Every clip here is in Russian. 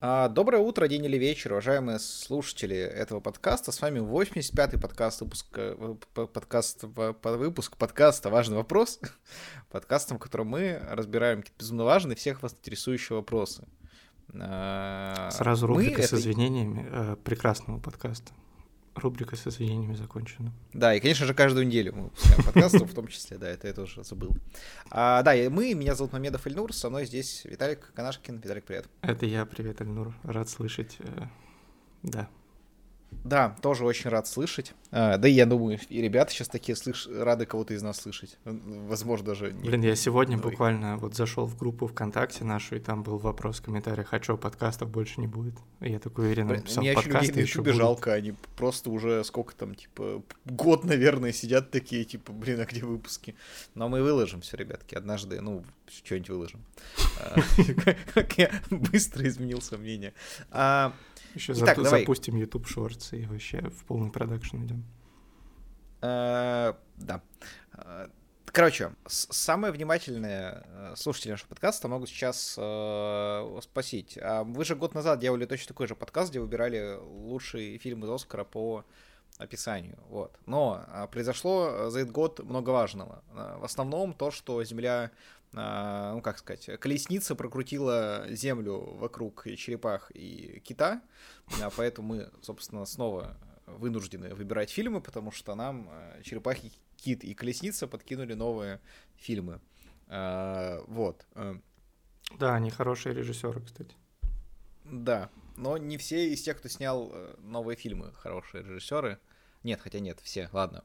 А, доброе утро, день или вечер, уважаемые слушатели этого подкаста. С вами 85-й подкаст, выпуск, э, подкаст, выпуск подкаста «Важный вопрос». Подкастом, в котором мы разбираем какие-то безумно важные, всех вас интересующие вопросы. А, Сразу рубрика мы с извинениями э, прекрасного подкаста. Рубрика с извинениями закончена. Да, и, конечно же, каждую неделю мы выпускаем подкасты, в том числе, да, это я тоже забыл. А, да, и мы, меня зовут Мамедов Эльнур, со мной здесь Виталик Канашкин. Виталик, привет. Это я, привет, Эльнур, рад слышать, э, да. Да, тоже очень рад слышать. А, да и я думаю, и ребята сейчас такие слыш... рады кого-то из нас слышать. Возможно, даже... Блин, я сегодня Ой. буквально вот зашел в группу ВКонтакте нашу, и там был вопрос в комментариях, а что, подкастов больше не будет? И я такой уверенно написал, Мне подкасты людей еще будут. жалко, они просто уже сколько там, типа, год, наверное, сидят такие, типа, блин, а где выпуски? Но мы выложим все, ребятки, однажды, ну, что-нибудь выложим. А, как я быстро изменил мнение. А, еще Итак, зап- давай. запустим YouTube Shorts и вообще в полный продакшн идем. Э, да. Э, короче, самые внимательные э, слушатели нашего подкаста могут сейчас э, спросить. А вы же год назад делали точно такой же подкаст, где выбирали лучшие фильмы из Оскара по описанию. Вот. Но произошло за этот год много важного. В основном то, что Земля а, ну как сказать, колесница прокрутила землю вокруг черепах и кита, а поэтому мы, собственно, снова вынуждены выбирать фильмы, потому что нам а, черепахи, кит и колесница подкинули новые фильмы. Вот. Да, они хорошие режиссеры, кстати. Да, но не все из тех, кто снял э, новые фильмы, хорошие режиссеры. Нет, хотя нет, все. Ладно,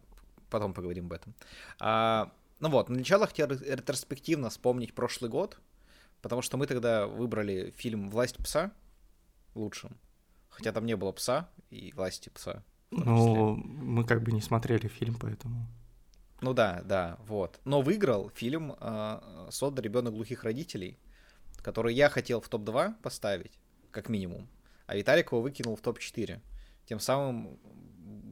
потом поговорим об этом. Ну вот, для начала хотел ретроспективно вспомнить прошлый год, потому что мы тогда выбрали фильм «Власть пса» лучшим, хотя там не было пса и власти пса. Ну, мы как бы не смотрели фильм, поэтому... Ну да, да, вот. Но выиграл фильм э, «Содда. Ребенок глухих родителей», который я хотел в топ-2 поставить, как минимум, а Виталик его выкинул в топ-4. Тем самым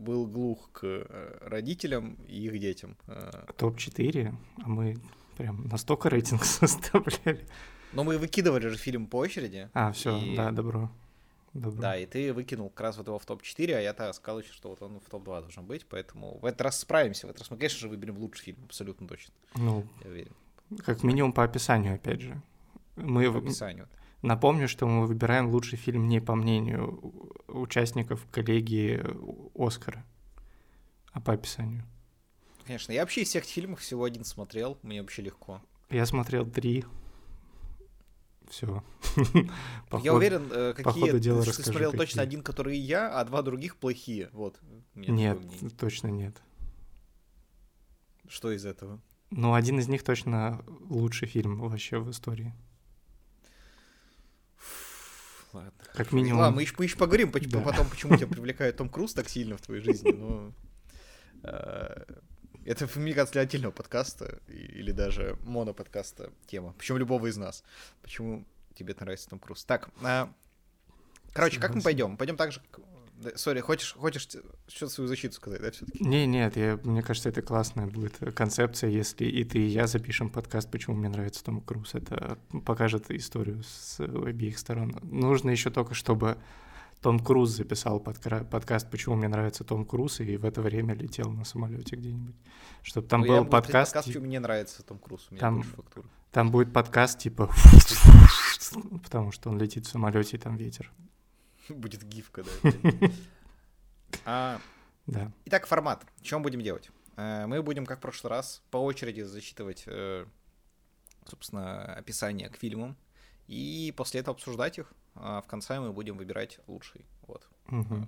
был глух к э, родителям и их детям. Э. Топ-4, а мы прям настолько рейтинг составляли. Но мы выкидывали же фильм по очереди. А, все, и... да, добро. Добро. Да, и ты выкинул как раз вот его в топ-4, а я-то сказал еще, что вот он в топ-2 должен быть, поэтому в этот раз справимся, в этот раз мы, конечно же, выберем лучший фильм, абсолютно точно. Ну, я уверен. Как минимум по описанию, опять же. Мы по описанию. Напомню, что мы выбираем лучший фильм не по мнению участников коллегии Оскара, а по описанию. Конечно, я вообще из всех фильмов всего один смотрел, мне вообще легко. Я смотрел три. Все. я уверен, э, какие дела ты, смотрел точно один, который я, а два других плохие. Вот. Нет, точно нет. Что из этого? Ну, один из них точно лучший фильм вообще в истории ладно. Как минимум. Ладно, мы еще, мы еще поговорим да. потом, почему тебя привлекает Том Круз так сильно в твоей жизни, но... Э, это, мне кажется, для отдельного подкаста или даже моноподкаста тема. Причем любого из нас. Почему тебе нравится Том Круз? Так, а, короче, как мы пойдем? Пойдем так же, Сори, хочешь, хочешь что-то свою защиту сказать, да, все-таки? Не, нет, я, мне кажется, это классная будет концепция, если и ты, и я запишем подкаст, почему мне нравится Том Круз. Это покажет историю с обеих сторон. Нужно еще только, чтобы том Круз записал подка- подкаст «Почему мне нравится Том Круз», и в это время летел на самолете где-нибудь. Чтобы там ну, был подкаст... подкаст «Почему мне нравится Том Круз», у меня там. Там будет подкаст типа... Потому что он летит в самолете, и там ветер. Будет гифка, да. а, да. Итак, формат. Что мы будем делать? Э, мы будем, как в прошлый раз, по очереди зачитывать, э, собственно, описание к фильмам. И после этого обсуждать их. А в конце мы будем выбирать лучший. Вот. Угу.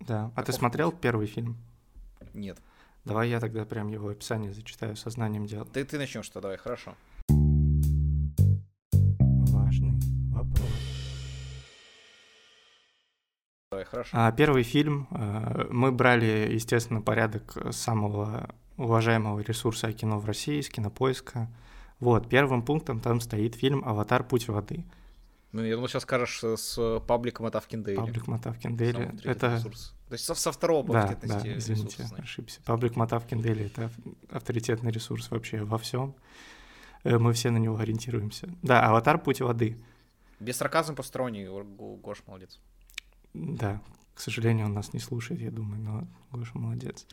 Да. А ты смотрел путь? первый фильм? Нет. Давай я тогда прям его описание зачитаю сознанием дела. Ты, ты начнешь что, давай, хорошо. Хорошо. А, первый фильм э, мы брали, естественно, порядок самого уважаемого ресурса кино в России, с кинопоиска. Вот, первым пунктом там стоит фильм «Аватар. Путь воды». Ну, я думал, сейчас скажешь с пабликом Дейли. Паблик Матавкин Дейли. Это... Ресурс. То есть со, со второго по да, да, извините, ресурса, ошибся. Паблик Матавкин Дейли — это авторитетный ресурс вообще во всем. Э, мы все на него ориентируемся. Да, «Аватар. Путь воды». Без сарказма посторонний, Гош молодец. Да, к сожалению, он нас не слушает, я думаю, но Гоша молодец.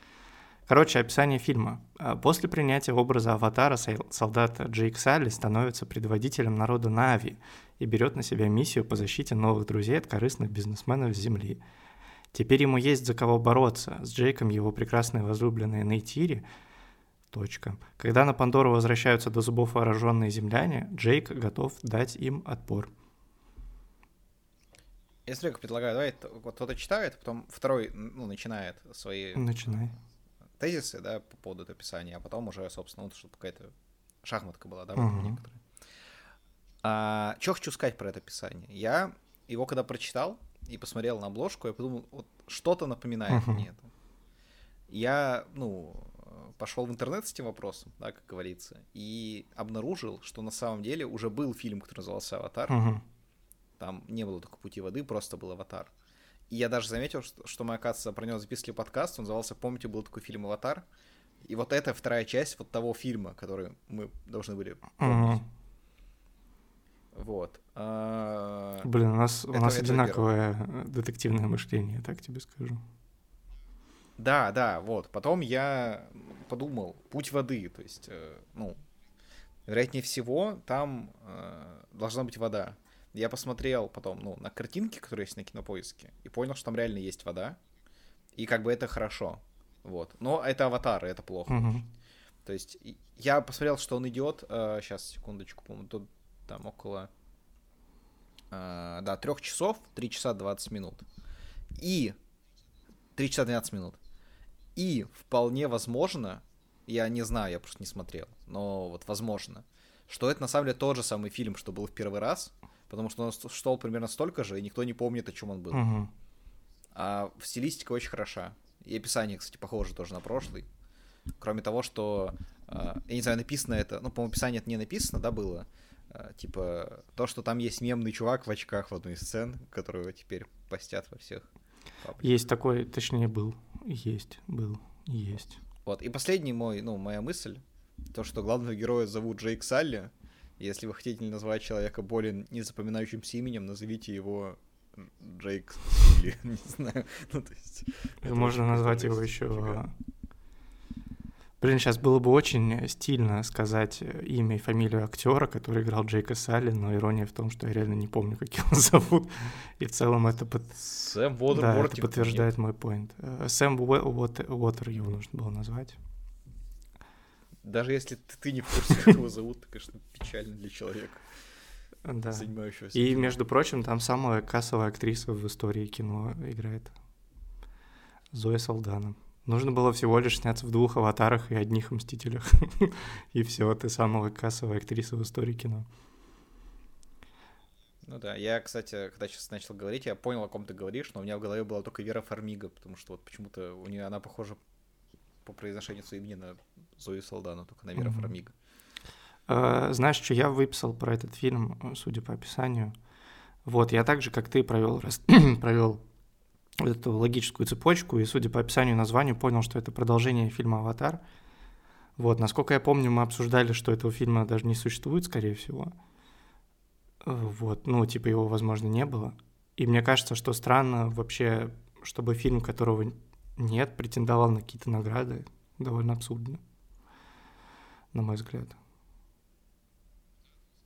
Короче, описание фильма. А, после принятия образа аватара солдат Джейк Салли становится предводителем народа Нави и берет на себя миссию по защите новых друзей от корыстных бизнесменов с Земли. Теперь ему есть за кого бороться. С Джейком его прекрасные возлюбленные Нейтири. Точка. Когда на Пандору возвращаются до зубов вооруженные земляне, Джейк готов дать им отпор. Я смотрю, предлагаю, давай вот кто-то читает, потом второй ну, начинает свои Начинай. тезисы, да, по поводу этого описания, а потом уже, собственно, вот, чтобы какая-то шахматка была, да, uh-huh. некоторые. А, что хочу сказать про это описание? Я его когда прочитал и посмотрел на обложку, я подумал, вот что-то напоминает uh-huh. мне это. Я, ну, пошел в интернет с этим вопросом, да, как говорится, и обнаружил, что на самом деле уже был фильм, который назывался «Аватар», uh-huh там не было только пути воды, просто был аватар. И я даже заметил, что, что мы, оказывается, про него записывали подкаст, он назывался «Помните, был такой фильм «Аватар»?» И вот это вторая часть вот того фильма, который мы должны были помнить. Вот. А... Блин, у нас, у нас одинаковое первое. детективное мышление, так тебе скажу. Да, да, вот. Потом я подумал, путь воды, то есть, э, ну, вероятнее всего, там э, должна быть вода. Я посмотрел потом, ну, на картинки, которые есть на кинопоиске, и понял, что там реально есть вода. И как бы это хорошо. Вот. Но это аватар, и это плохо. Uh-huh. То есть я посмотрел, что он идет. Э, сейчас, секундочку, по-моему, тут там около. Э, да, трех часов, 3 часа 20 минут. И 3 часа 12 минут. И вполне возможно, я не знаю, я просто не смотрел, но вот возможно, что это на самом деле тот же самый фильм, что был в первый раз, потому что он шел примерно столько же, и никто не помнит, о чем он был. Угу. А стилистика очень хороша. И описание, кстати, похоже тоже на прошлый. Кроме того, что, э, я не знаю, написано это, ну, по-моему, описание это не написано, да, было. Э, типа, то, что там есть мемный чувак в очках в одной из сцен, которого теперь постят во всех. Пабликах. Есть такой, точнее, был. Есть, был, есть. Вот, и последний мой, ну, моя мысль, то, что главного героя зовут Джейк Салли, если вы хотите назвать человека более незапоминающимся именем, назовите его Джейк или не знаю. Ну, то есть, Можно назвать его еще... Блин, сейчас было бы очень стильно сказать имя и фамилию актера, который играл Джейка Салли, но ирония в том, что я реально не помню, как его зовут. И в целом это, под... Сэм да, это подтверждает мой поинт. Э, Сэм Уотер его нужно было назвать. Даже если ты, ты не в курсе, как его зовут, это, конечно, печально для человека, да. занимающегося. И, между прочим, там самая кассовая актриса в истории кино играет. Зоя Салдана. Нужно было всего лишь сняться в двух аватарах и одних мстителях. и все, ты самая кассовая актриса в истории кино. Ну да, я, кстати, когда сейчас начал говорить, я понял, о ком ты говоришь, но у меня в голове была только Вера Фармига, потому что вот почему-то у нее она похожа по произношению своего имени на Зою Салдану, только на Вера mm-hmm. Фармига. Uh, знаешь, что я выписал про этот фильм, судя по описанию? Вот, я так же, как ты, провел, провел эту логическую цепочку, и, судя по описанию и названию, понял, что это продолжение фильма «Аватар». Вот, насколько я помню, мы обсуждали, что этого фильма даже не существует, скорее всего. Вот, ну, типа его, возможно, не было. И мне кажется, что странно вообще, чтобы фильм, которого нет, претендовал на какие-то награды. Довольно абсурдно, на мой взгляд.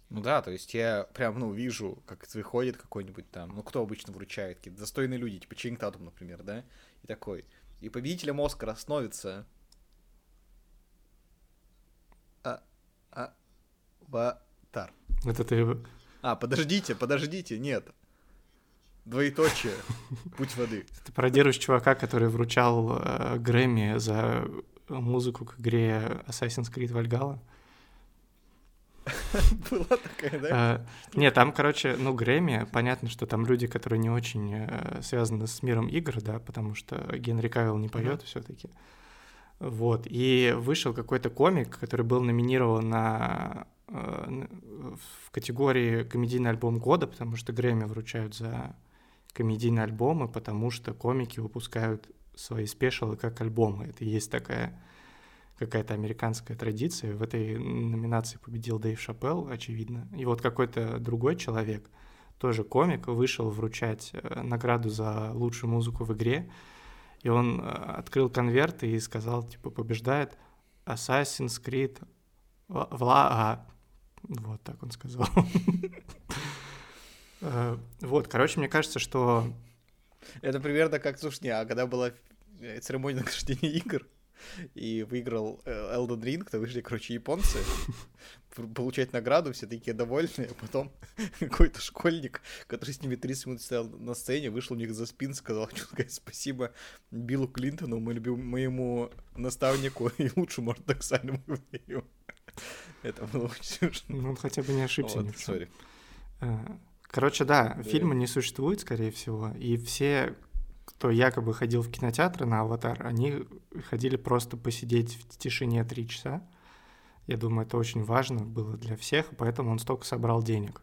Ну да, то есть я прям, ну, вижу, как выходит какой-нибудь там, ну, кто обычно вручает, какие-то достойные люди, типа Чейн Татум, например, да, и такой. И победителем Оскара становится... А... А... Ватар. Это ты... А, подождите, подождите, нет. Двоеточие. Путь воды. Ты пародируешь чувака, который вручал э, Грэмми за музыку к игре Assassin's Creed Valhalla. Была такая, да? Uh, нет, там, короче, ну, Грэмми, понятно, что там люди, которые не очень uh, связаны с миром игр, да, потому что Генри Кавилл не поет все-таки. Вот, и вышел какой-то комик, который был номинирован на, uh, в категории комедийный альбом года, потому что Грэмми вручают за комедийные альбомы, потому что комики выпускают свои спешалы как альбомы. Это есть такая какая-то американская традиция. В этой номинации победил Дэйв Шапелл, очевидно. И вот какой-то другой человек тоже комик, вышел вручать э, награду за лучшую музыку в игре, и он э, открыл конверт и сказал, типа, побеждает Assassin's Creed Вла... Вот так он сказал. Э, вот, короче, мне кажется, что... Это примерно как, слушай, а когда была церемония награждения игр, и выиграл Elden Ring, то вышли, короче, японцы получать награду, все такие довольные, а потом какой-то школьник, который с ними 30 минут стоял на сцене, вышел у них за спин, сказал, сказать спасибо Биллу Клинтону, моему наставнику и лучшему ортодоксальному еврею. Это было очень смешно. Ну, он хотя бы не ошибся вот. Э, короче, да, да, фильма не существует, скорее всего, и все, кто якобы ходил в кинотеатры на «Аватар», они ходили просто посидеть в тишине три часа. Я думаю, это очень важно было для всех, поэтому он столько собрал денег.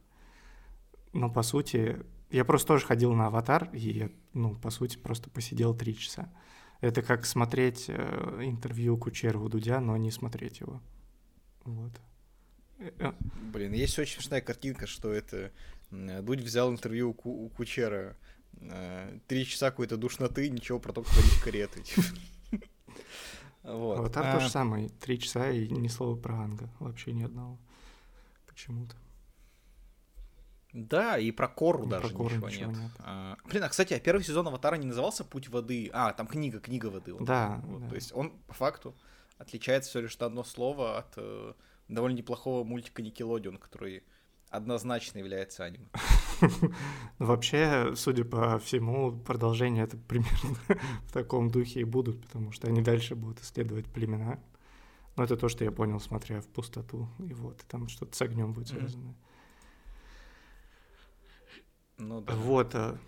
Но, по сути, я просто тоже ходил на «Аватар», и, ну, по сути, просто посидел три часа. Это как смотреть э, интервью Кучерова Дудя, но не смотреть его. Вот. Э, э. Блин, есть очень смешная картинка, что это Дудь взял интервью у, Ку- у Кучера. Э, три часа какой-то душноты, ничего про то, как водить кареты. Вот. Аватар а... то же самое. Три часа и ни слова про Анга. Вообще ни одного. Почему-то. Да, и про Кору и даже про Кору ничего, ничего нет. нет. А, блин, а кстати, а первый сезон Аватара не назывался Путь воды. А, там книга, книга воды. Он, да, вот, да. То есть он по факту отличается все лишь одно слово от э, довольно неплохого мультика Никелодион, который однозначно является аниме. Вообще, судя по всему, продолжение это примерно в таком духе и будут, потому что они дальше будут исследовать племена. Но это то, что я понял, смотря в пустоту. И вот, и там что-то с огнем будет связано. Ну да. Вот. А...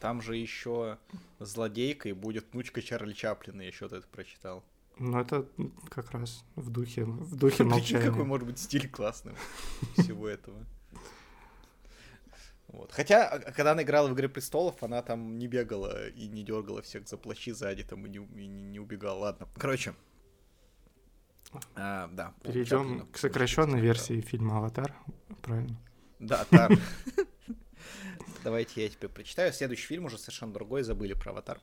Там же еще злодейкой будет внучка Чарли Чаплина, я еще это прочитал. Ну, это как раз в духе, в духе молчания. какой может быть стиль классный всего этого. Вот. Хотя, а, когда она играла в «Игре престолов», она там не бегала и не дергала всех за плащи сзади, там и не, и не, убегала. Ладно, короче. А, да. Перейдем к сокращенной версии фильма «Аватар», правильно? Да, Тар. Давайте я теперь прочитаю. Следующий фильм уже совершенно другой, забыли про «Аватар».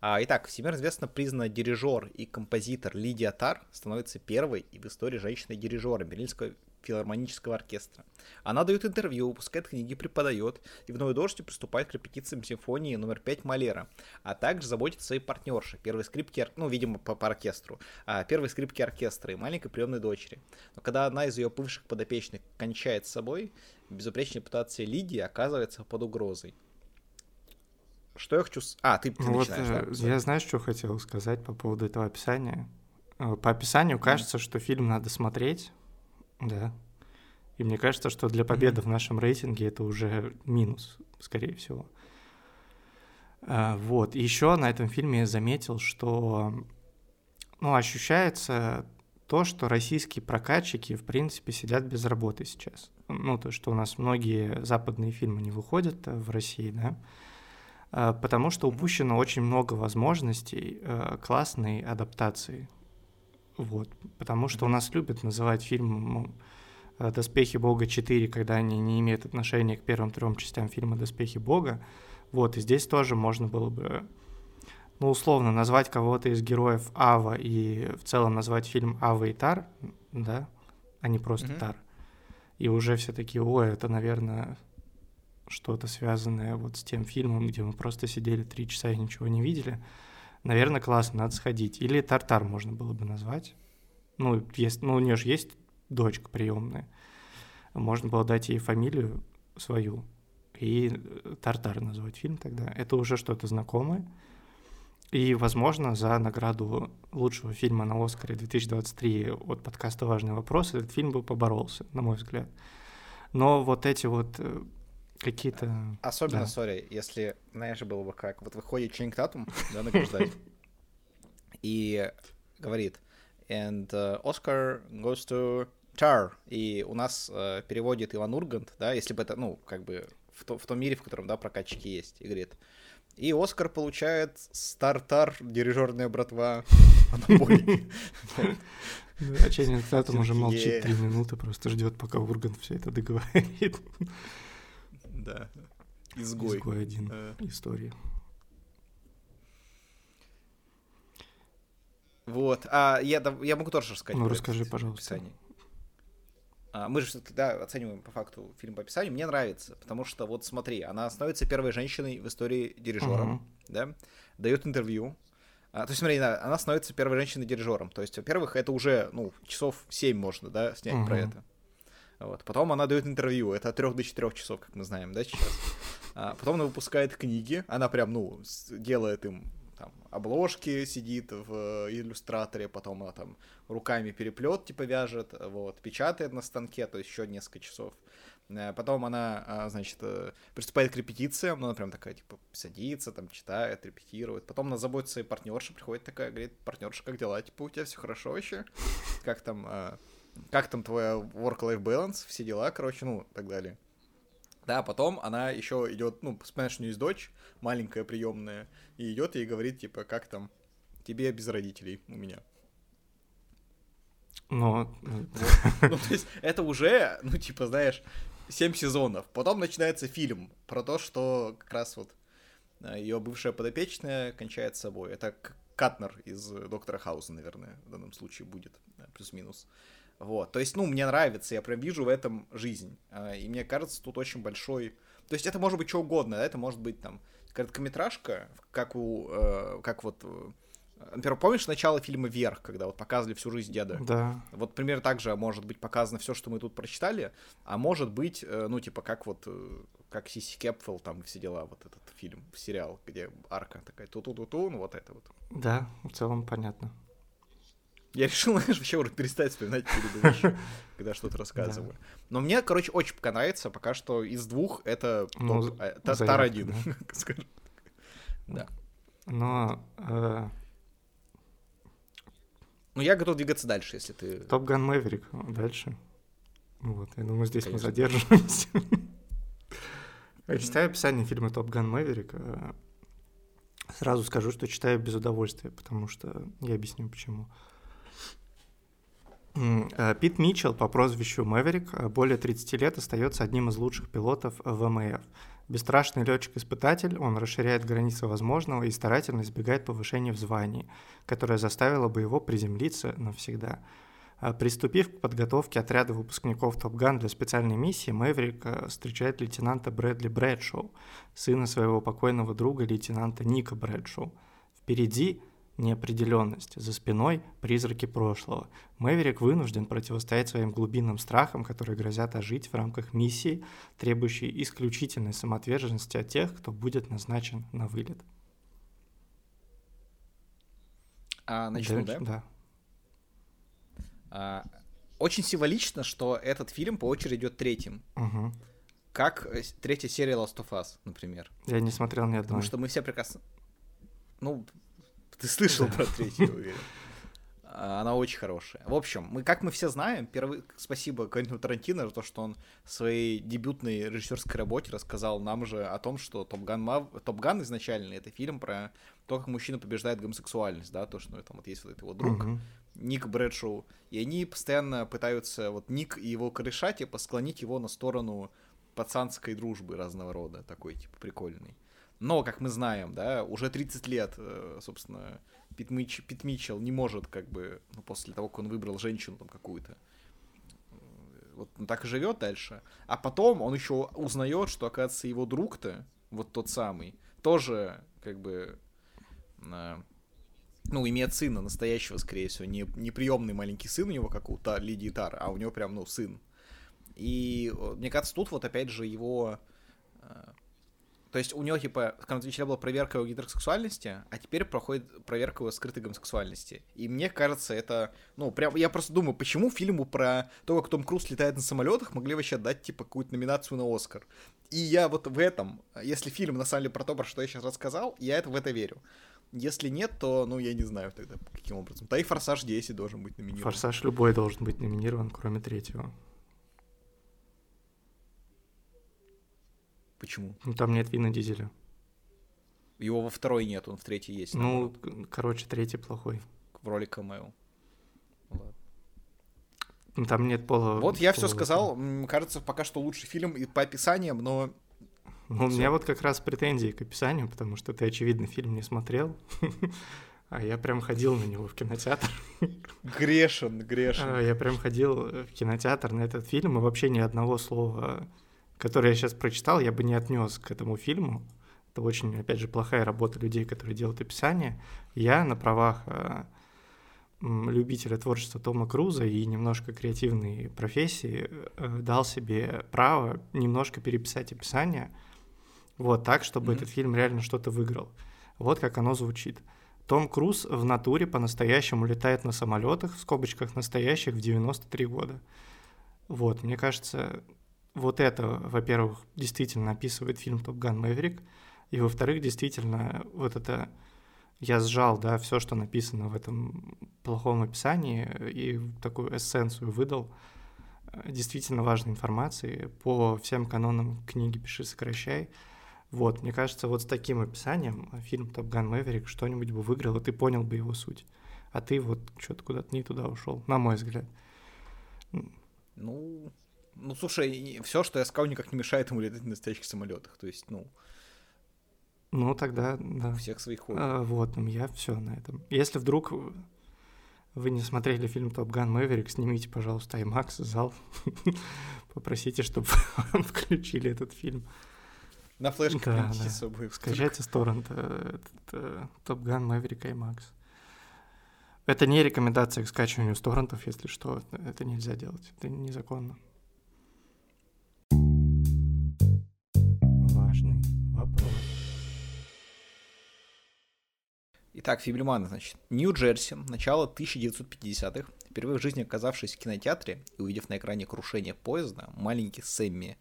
А, итак, всемирно известно признанная дирижер и композитор Лидия Тар становится первой и в истории женщиной-дирижером Берлинского филармонического оркестра. Она дает интервью, выпускает книги, преподает и в «Новой дождь» приступает к репетициям симфонии номер 5 Малера, а также заботится о своей партнерше, первой скрипке, ну, видимо, по, по оркестру, а, первой скрипке оркестра и маленькой приемной дочери. Но когда одна из ее бывших подопечных кончает с собой, безупречная репутация Лидии оказывается под угрозой. Что я хочу... А, ты, ты вот, начинаешь, да? Я знаешь, что хотел сказать по поводу этого описания? Э, по описанию кажется, что фильм надо смотреть, да. И мне кажется, что для победы mm-hmm. в нашем рейтинге это уже минус, скорее всего. А, вот. И еще на этом фильме я заметил, что ну, ощущается то, что российские прокатчики, в принципе, сидят без работы сейчас. Ну, то, что у нас многие западные фильмы не выходят э, в России, да, а, потому что упущено очень много возможностей э, классной адаптации вот, потому что у нас любят называть фильм ну, э, «Доспехи Бога 4», когда они не имеют отношения к первым трем частям фильма «Доспехи Бога». Вот, и здесь тоже можно было бы, ну, условно, назвать кого-то из героев Ава и в целом назвать фильм Ава и Тар, да, а не просто mm-hmm. Тар. И уже все такие, ой, это, наверное, что-то связанное вот с тем фильмом, где мы просто сидели три часа и ничего не видели наверное, классно, надо сходить. Или Тартар можно было бы назвать. Ну, есть, ну у нее же есть дочка приемная. Можно было дать ей фамилию свою и э, Тартар назвать фильм тогда. Это уже что-то знакомое. И, возможно, за награду лучшего фильма на Оскаре 2023 от подкаста «Важный вопрос» этот фильм бы поборолся, на мой взгляд. Но вот эти вот э, какие-то... Особенно, сори, да. если, знаешь, было бы как, вот выходит Ченнинг Татум, да, награждать, и говорит, and uh, Oscar goes to Tar, и у нас uh, переводит Иван Ургант, да, если бы это, ну, как бы в, то, в том мире, в котором, да, прокатчики есть, и говорит, и Оскар получает Стартар, дирижерная братва, анаболики. А Ченнинг Татум уже молчит три минуты, просто ждет, пока Ургант все это договорит да. Изгой. Изгой один э... истории. Вот. А я, я могу тоже рассказать. Ну, расскажи, пожалуйста. Описании. А, мы же все-таки да, оцениваем по факту фильм по описанию. Мне нравится, потому что вот смотри, она становится первой женщиной в истории дирижером, uh-huh. да, дает интервью. А, то есть, смотри, да, она становится первой женщиной-дирижером. То есть, во-первых, это уже, ну, часов 7 можно, да, снять uh-huh. про это. Вот. Потом она дает интервью, это от 3 до 4 часов, как мы знаем, да, сейчас. А, потом она выпускает книги, она прям, ну, делает им там обложки сидит в э, иллюстраторе, потом она там руками переплет типа вяжет, вот, печатает на станке, то есть еще несколько часов. Э, потом она, а, значит, э, приступает к репетициям, ну, она прям такая, типа, садится, там, читает, репетирует. Потом она заботится своей партнерши, приходит такая, говорит, партнерша, как дела? Типа, у тебя все хорошо вообще? Как там, как там твоя work-life balance, все дела, короче, ну, так далее. Да, потом она еще идет, ну, понимаешь, у нее есть дочь, маленькая приемная, и идет и говорит, типа, как там, тебе без родителей у меня. Но... Ну, ну, то есть, это уже, ну, типа, знаешь, семь сезонов. Потом начинается фильм про то, что как раз вот э, ее бывшая подопечная кончает собой. Это Катнер из Доктора Хауса, наверное, в данном случае будет, э, плюс-минус. Вот, то есть, ну, мне нравится, я прям вижу в этом жизнь. А, и мне кажется, тут очень большой... То есть это может быть что угодно, да? это может быть там короткометражка, как у... Э, как вот... Э, например, помнишь начало фильма «Вверх», когда вот показывали всю жизнь деда? Да. Вот примерно так же может быть показано все, что мы тут прочитали, а может быть, э, ну, типа, как вот, как Сиси Кепфелл, там, все дела, вот этот фильм, сериал, где арка такая ту-ту-ту-ту, ну, вот это вот. Да, в целом понятно. Я решил, знаешь, вообще уже перестать вспоминать передачи, когда что-то рассказываю. Но мне, короче, очень пока нравится. Пока что из двух это ну, Тар один, скажем. Да. Но... Э, ну, я готов двигаться дальше, если ты... Топ Ган Мэверик дальше. Вот, я думаю, здесь мы задержимся. Я читаю описание фильма Топ Ган Мэверик. Сразу скажу, что читаю без удовольствия, потому что я объясню почему. Э, Пит Митчелл по прозвищу Мэверик э, более 30 лет остается одним из лучших пилотов ВМФ. Бесстрашный летчик-испытатель, он расширяет границы возможного и старательно избегает повышения в звании, которое заставило бы его приземлиться навсегда. Э, приступив к подготовке отряда выпускников Топган для специальной миссии, Мэверик встречает лейтенанта Брэдли Брэдшоу, сына своего покойного друга лейтенанта Ника Брэдшоу. Впереди неопределенность, за спиной призраки прошлого. Мэверик вынужден противостоять своим глубинным страхам, которые грозят ожить в рамках миссии, требующей исключительной самоотверженности от тех, кто будет назначен на вылет. А, начну, да? Да. А, очень символично, что этот фильм по очереди идет третьим. Угу. Как э, третья серия Last of Us, например. Я не смотрел ни одной. Потому что мы все прекрасно... Ну, ты слышал про третью, уверен. А, она очень хорошая. В общем, мы, как мы все знаем, первый, спасибо Квентину Тарантино за то, что он в своей дебютной режиссерской работе рассказал нам же о том, что Топ Ган, Мав... Топ Ган изначально это фильм про то, как мужчина побеждает гомосексуальность, да, то, что ну, там вот есть вот этот его друг, uh-huh. Ник Брэдшоу, и они постоянно пытаются, вот Ник и его кореша, типа, склонить его на сторону пацанской дружбы разного рода, такой, типа, прикольный. Но, как мы знаем, да, уже 30 лет, э, собственно, Пит, Мич, Пит Митчелл не может, как бы, ну, после того, как он выбрал женщину там какую-то, э, вот он так и живет дальше. А потом он еще узнает, что, оказывается, его друг-то, вот тот самый, тоже, как бы, э, ну, имеет сына настоящего, скорее всего, не, не приемный маленький сын у него, как у Та, Лидии Тар, а у него прям, ну, сын. И мне кажется, тут вот опять же его то есть у него, типа, конце была проверка его гетеросексуальности, а теперь проходит проверка его скрытой гомосексуальности. И мне кажется, это, ну, прям, я просто думаю, почему фильму про то, как Том Круз летает на самолетах, могли вообще дать, типа, какую-то номинацию на Оскар. И я вот в этом, если фильм, на самом деле, про то, про что я сейчас рассказал, я это в это верю. Если нет, то, ну, я не знаю тогда, каким образом. Да и «Форсаж 10» должен быть номинирован. «Форсаж» любой должен быть номинирован, кроме третьего. Почему? Ну, там нет Вина Дизеля. Его во второй нет, он в третьей есть. Ну, наоборот. короче, третий плохой. В роли камео. Ну, там нет пола. Вот я все сказал. Кажется, пока что лучший фильм и по описаниям, но Ну, у меня вот как раз претензии к описанию, потому что ты, очевидно, фильм не смотрел. А я прям ходил на него в кинотеатр. Грешен, грешен. А, я прям ходил в кинотеатр на этот фильм, и вообще ни одного слова, которое я сейчас прочитал, я бы не отнес к этому фильму. Это очень, опять же, плохая работа людей, которые делают описание. Я на правах а, любителя творчества Тома Круза и немножко креативной профессии э, дал себе право немножко переписать описание, вот так, чтобы mm-hmm. этот фильм реально что-то выиграл. Вот как оно звучит. Том Круз в натуре по-настоящему летает на самолетах, в скобочках настоящих, в 93 года. Вот, мне кажется, вот это, во-первых, действительно описывает фильм «Топ Ган Мэверик», и, во-вторых, действительно, вот это я сжал, да, все, что написано в этом плохом описании, и такую эссенцию выдал действительно важной информации по всем канонам книги «Пиши, сокращай», вот, мне кажется, вот с таким описанием фильм «Топ Ган Мэверик» что-нибудь бы выиграл, и ты понял бы его суть. А ты вот что-то куда-то не туда ушел, на мой взгляд. Ну, ну, слушай, все, что я сказал, никак не мешает ему летать на настоящих самолетах. То есть, ну. Ну, тогда, да. У всех своих хобби. А, вот, я все на этом. Если вдруг вы не смотрели фильм Топ Ган Мэверик, снимите, пожалуйста, IMAX, зал. Попросите, чтобы вам включили этот фильм. На флешке да, да. с собой. Скачайте с торрента Top Gun Maverick IMAX. Это не рекомендация к скачиванию с торрентов, если что. Это нельзя делать. Это незаконно. Вопрос. Итак, Фиблеманы, значит. Нью-Джерси, начало 1950-х. Впервые в жизни оказавшись в кинотеатре и увидев на экране крушение поезда, маленький Сэмми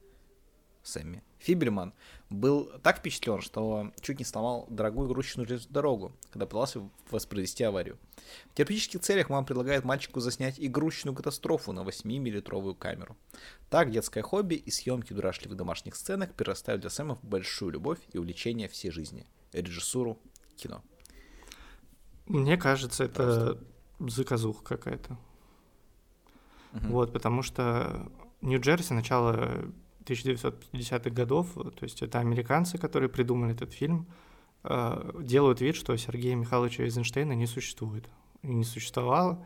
Сэмми. Фибельман был так впечатлен, что чуть не сломал дорогую игрушечную дорогу, когда пытался воспроизвести аварию. В терапевтических целях мама предлагает мальчику заснять игрушечную катастрофу на 8-миллитровую камеру. Так детское хобби и съемки дурашливых домашних сценок перерастают для Сэма в большую любовь и увлечение всей жизни. Режиссуру кино. Мне кажется, это Просто. заказуха какая-то. Угу. Вот, потому что Нью-Джерси начало 1950-х годов, то есть это американцы, которые придумали этот фильм, э, делают вид, что Сергея Михайловича Эйзенштейна не существует. Не существовало.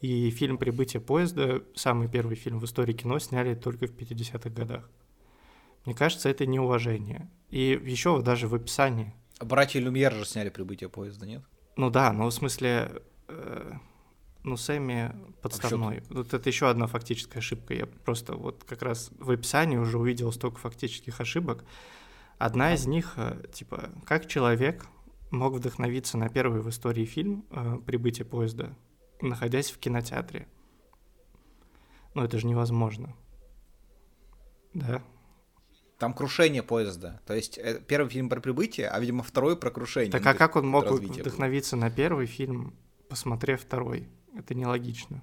И фильм «Прибытие поезда», самый первый фильм в истории кино, сняли только в 50-х годах. Мне кажется, это неуважение. И еще даже в описании. Братья Люмьер же сняли «Прибытие поезда», нет? Ну да, но в смысле... Э, ну, Сэмми подставной. Вот это еще одна фактическая ошибка. Я просто вот как раз в описании уже увидел столько фактических ошибок. Одна из них, э, типа, как человек мог вдохновиться на первый в истории фильм э, «Прибытие поезда», находясь в кинотеатре. Ну, это же невозможно. Да? Там крушение поезда. То есть э, первый фильм про прибытие, а, видимо, второй про крушение. Так а как он мог вдохновиться было. на первый фильм, посмотрев второй? Это нелогично.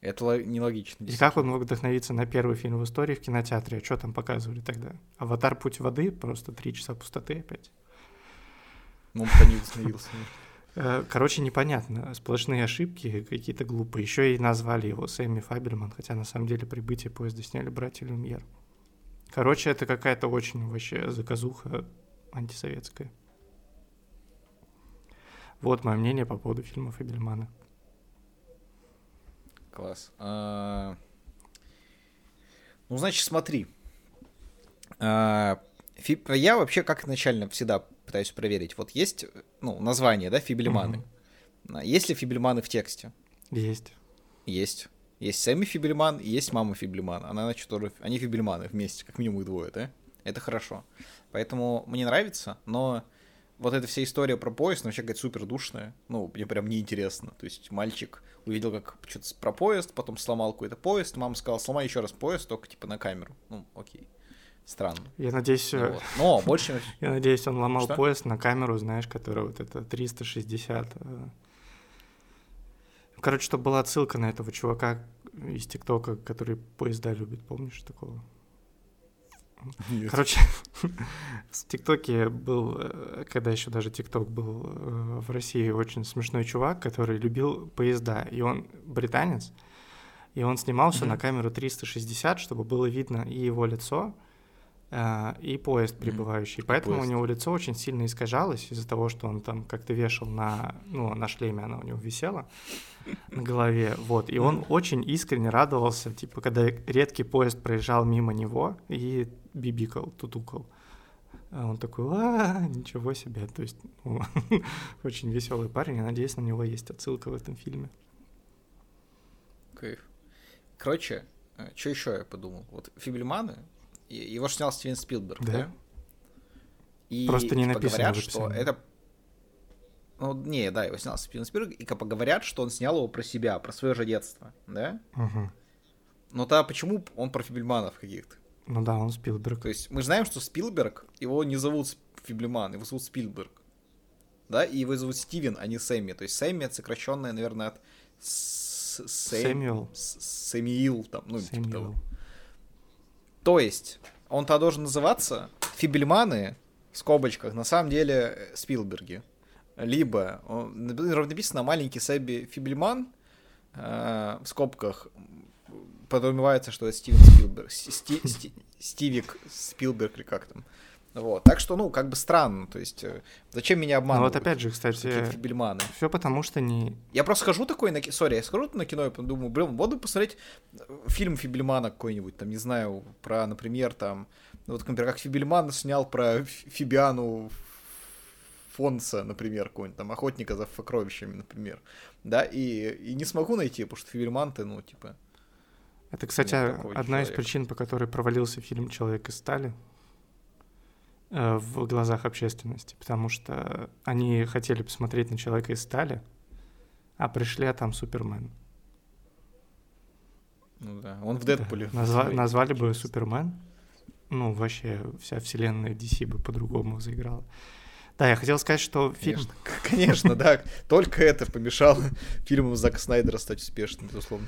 Это нелогично. И как он мог вдохновиться на первый фильм в истории в кинотеатре? А что там показывали тогда? «Аватар. Путь воды» просто три часа пустоты опять. Ну, он не вдохновился. Э, короче, непонятно. Сплошные ошибки, какие-то глупые. Еще и назвали его Сэмми Фабельман, хотя на самом деле прибытие поезда сняли братья Люмьер. Короче, это какая-то очень вообще заказуха антисоветская. Вот мое мнение по поводу фильма Фабельмана. Класс. А... Ну, значит, смотри. А... Я вообще как изначально всегда пытаюсь проверить. Вот есть, ну, название, да, фибельманы. Угу. Есть ли фибельманы в тексте? Есть. Есть. Есть Сэмми Фибельман и есть мама Фибельман. Она, значит, тоже... Они Фибельманы вместе, как минимум их двое, да? Это хорошо. Поэтому мне нравится, но вот эта вся история про поезд, ну, вообще какая-то супер душная. Ну, мне прям неинтересно. То есть мальчик увидел, как что-то про поезд, потом сломал какой-то поезд, мама сказала, сломай еще раз поезд, только типа на камеру. Ну, окей. Странно. Я надеюсь... Ну, э, вот. Но больше... Я надеюсь, он ломал Что? поезд на камеру, знаешь, которая вот это 360. Э. Короче, чтобы была отсылка на этого чувака из ТикТока, который поезда любит, помнишь такого? Нет. Короче, в ТикТоке был, э, когда еще даже ТикТок был э, в России, очень смешной чувак, который любил поезда. И он британец, и он снимался mm-hmm. на камеру 360, чтобы было видно и его лицо, а, и поезд прибывающий. Поэтому поезд. у него лицо очень сильно искажалось из-за того, что он там как-то вешал на, ну, на шлеме, она у него висела на голове, вот. И он очень искренне радовался, типа, когда редкий поезд проезжал мимо него и бибикал, тутукал. А он такой, а, ничего себе. То есть ну, очень веселый парень. Я надеюсь, на него есть отсылка в этом фильме. Кайф. Короче, э, что еще я подумал? Вот Фибельманы, его снял Стивен Спилберг, да? да? И Просто не типа, написано говорят, что это... Ну, не, да, его снял Стивен Спилберг, и как говорят, что он снял его про себя, про свое же детство, да? Угу. Но тогда почему он про Фибельманов каких-то? Ну да, он Спилберг. То есть мы знаем, что Спилберг, его не зовут Фиблеман, его зовут Спилберг. Да, и его зовут Стивен, а не Сэмми. То есть Сэмми это сокращенное, наверное, от Сэмюэл. Сэмюэл, там, ну, Сэмюэл. типа того. То есть, он-то должен называться Фибельманы, в скобочках, на самом деле Спилберги. Либо он, написано маленький Сэбби Фибельман, э, в скобках подразумевается, что это Стивен Спилберг, Сти, Сти, Стивик Спилберг или как там. Вот. Так что, ну, как бы странно. То есть, э, зачем меня обманывать? Ну, вот опять же, кстати, Фибельманы. Все потому, что не... Я просто схожу такой на... Сори, я схожу на кино и думаю, блин, бы посмотреть э, фильм Фибельмана какой-нибудь, там, не знаю, про, например, там, ну, вот, например, как Фибельман снял про Фибиану Фонса, например, какой-нибудь там, охотника за сокровищами, например, да, и, и не смогу найти, потому что Фибельман, ты, ну, типа, это, кстати, одна человека. из причин, по которой провалился фильм «Человек из стали» э, в глазах общественности, потому что они хотели посмотреть на «Человека из стали», а пришли, а там Супермен. Ну да, он в Дэдпуле. Да. Назва- назвали бы Супермен, ну, вообще вся вселенная DC бы по-другому заиграла. Да, я хотел сказать, что фильм... Конечно, конечно да. Только это помешало фильму Зака Снайдера стать успешным, безусловно.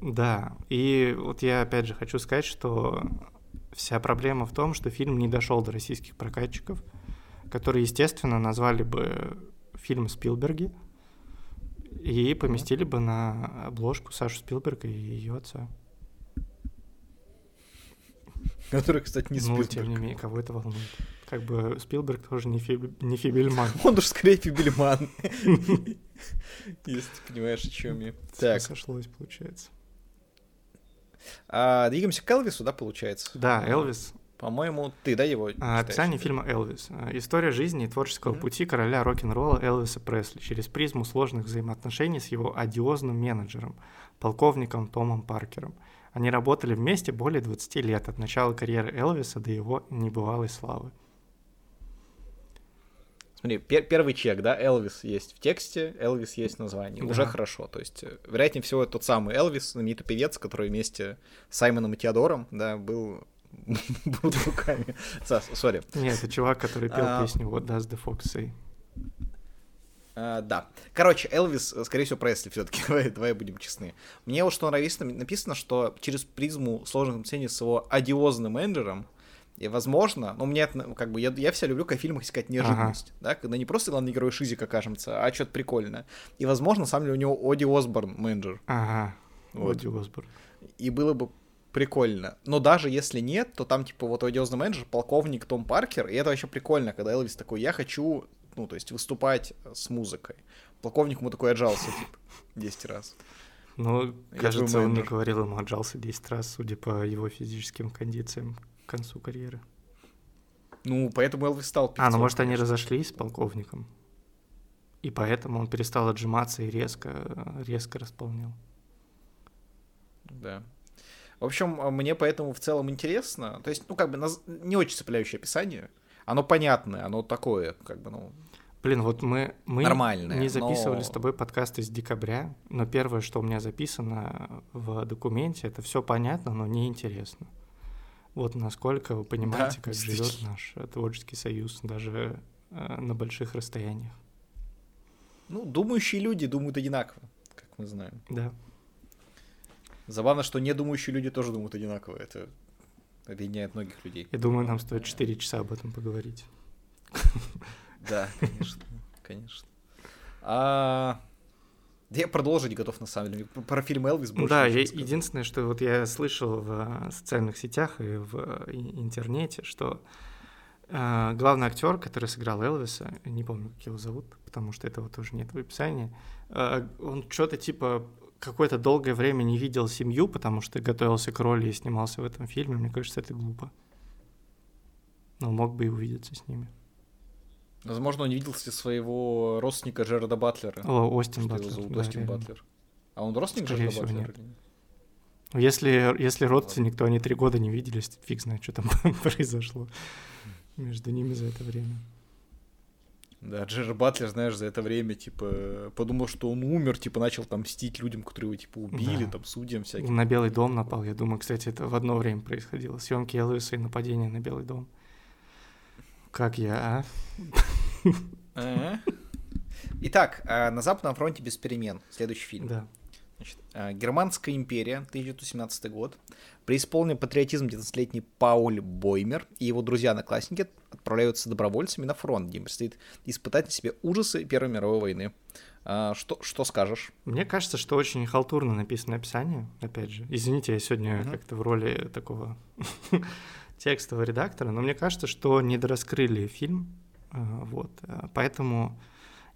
Да, и вот я опять же хочу сказать, что вся проблема в том, что фильм не дошел до российских прокатчиков, которые, естественно, назвали бы фильм Спилберги и поместили бы на обложку Сашу Спилберга и ее отца. Который, кстати, не Спилберг. Ну, тем не менее, кого это волнует. Как бы Спилберг тоже не, фиб... не Фибельман. Он уж скорее Фибельман. Если ты понимаешь, о чем я. Так. Сошлось, получается. А, двигаемся к Элвису, да, получается? Да, Элвис. По-моему, ты, да, его а, Описание фильма «Элвис». А, история жизни и творческого mm-hmm. пути короля рок-н-ролла Элвиса Пресли через призму сложных взаимоотношений с его одиозным менеджером, полковником Томом Паркером. Они работали вместе более 20 лет от начала карьеры Элвиса до его небывалой славы. Смотри, пер- первый чек, да, Элвис есть в тексте, Элвис есть в названии. Да. Уже хорошо. То есть, э, вероятнее всего, тот самый Элвис, знаменитый певец, который вместе с Саймоном и Теодором, да, был руками. Сори. Нет, это чувак, который пел а, песню What Does the Fox Say? Uh, да. Короче, Элвис, э, скорее всего, Пресли все-таки, давай, давай будем честны. Мне вот что написано, написано, что через призму сложных отношений с его одиозным менеджером, и, возможно, ну, мне это, как бы, я, я все люблю, когда в фильмах искать неожиданность, ага. да, когда не просто главный герой Шизика окажется, а что-то прикольное. И, возможно, самом деле, у него Оди Осборн менеджер. Ага, вот. Оди Осборн. И было бы прикольно. Но даже если нет, то там, типа, вот одиозный менеджер, полковник Том Паркер, и это вообще прикольно, когда Элвис такой, я хочу, ну, то есть, выступать с музыкой. Полковник ему такой отжался, типа, 10 раз. Ну, кажется, он не говорил ему отжался 10 раз, судя по его физическим кондициям к концу карьеры. Ну, поэтому Элвис стал певцом. А, ну может они разошлись с полковником. И поэтому он перестал отжиматься и резко, резко располнил. Да. В общем, мне поэтому в целом интересно. То есть, ну, как бы, не очень цепляющее описание. Оно понятное, оно такое, как бы, ну... Блин, вот мы, мы Нормальное, не записывали но... с тобой подкаст из декабря, но первое, что у меня записано в документе, это все понятно, но неинтересно. Вот насколько вы понимаете, да, как живет наш творческий союз, даже э, на больших расстояниях. Ну, думающие люди думают одинаково, как мы знаем. Да. Забавно, что не думающие люди тоже думают одинаково. Это объединяет многих людей. Я думаю, нам стоит 4 часа об этом поговорить. Да, конечно, конечно. А, Да я продолжить готов, на самом деле. Про фильм «Элвис» больше Да, я, единственное, что вот я слышал в э, социальных сетях и в э, интернете, что э, главный актер, который сыграл Элвиса, не помню, как его зовут, потому что этого тоже нет в описании, э, он что-то типа какое-то долгое время не видел семью, потому что готовился к роли и снимался в этом фильме. Мне кажется, это глупо. Но мог бы и увидеться с ними. Возможно, он не видел своего родственника Джерарда Батлера. О, Остин Батлер. Его зовут да, Остин реально. Батлер. А он родственник Скорее Джерарда всего, Батлера? Нет. Если, если родственник, то они три года не виделись, фиг знает, что там произошло между ними за это время. Да, Джерард Батлер, знаешь, за это время, типа, подумал, что он умер, типа, начал там мстить людям, которые его, типа, убили, да. там, судьям всяким. На Белый дом напал, я думаю, кстати, это в одно время происходило. Съемки Элвиса и нападение на Белый дом. Как я, а? Итак, а, на Западном фронте без перемен. Следующий фильм. Да. Значит, а, Германская империя, 1917 год. Преисполненный патриотизм 19-летний Пауль Боймер и его друзья-наклассники отправляются добровольцами на фронт, где им предстоит испытать на себе ужасы Первой мировой войны. что, что скажешь? Мне кажется, что очень халтурно написано описание, опять же. Извините, я сегодня uh-huh. как-то в роли такого текстового редактора, но мне кажется, что недораскрыли фильм, э, вот, э, поэтому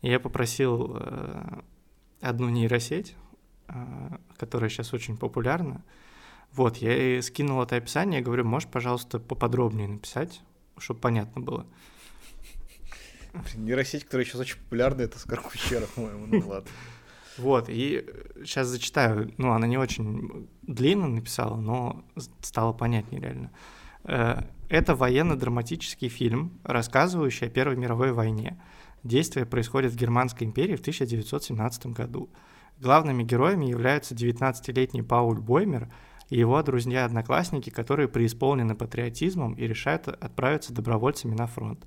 я попросил э, одну нейросеть, которая сейчас очень популярна, вот, я ей скинул это описание, говорю, можешь, пожалуйста, поподробнее написать, чтобы понятно было. Нейросеть, которая сейчас очень популярна, это Скоркучера, по-моему, ну ладно. Вот, и сейчас зачитаю, ну, она не очень длинно написала, но стало понятнее реально. Э, это военно-драматический фильм, рассказывающий о Первой мировой войне. Действие происходит в Германской империи в 1917 году. Главными героями являются 19-летний Пауль Боймер и его друзья-одноклассники, которые преисполнены патриотизмом и решают отправиться добровольцами на фронт.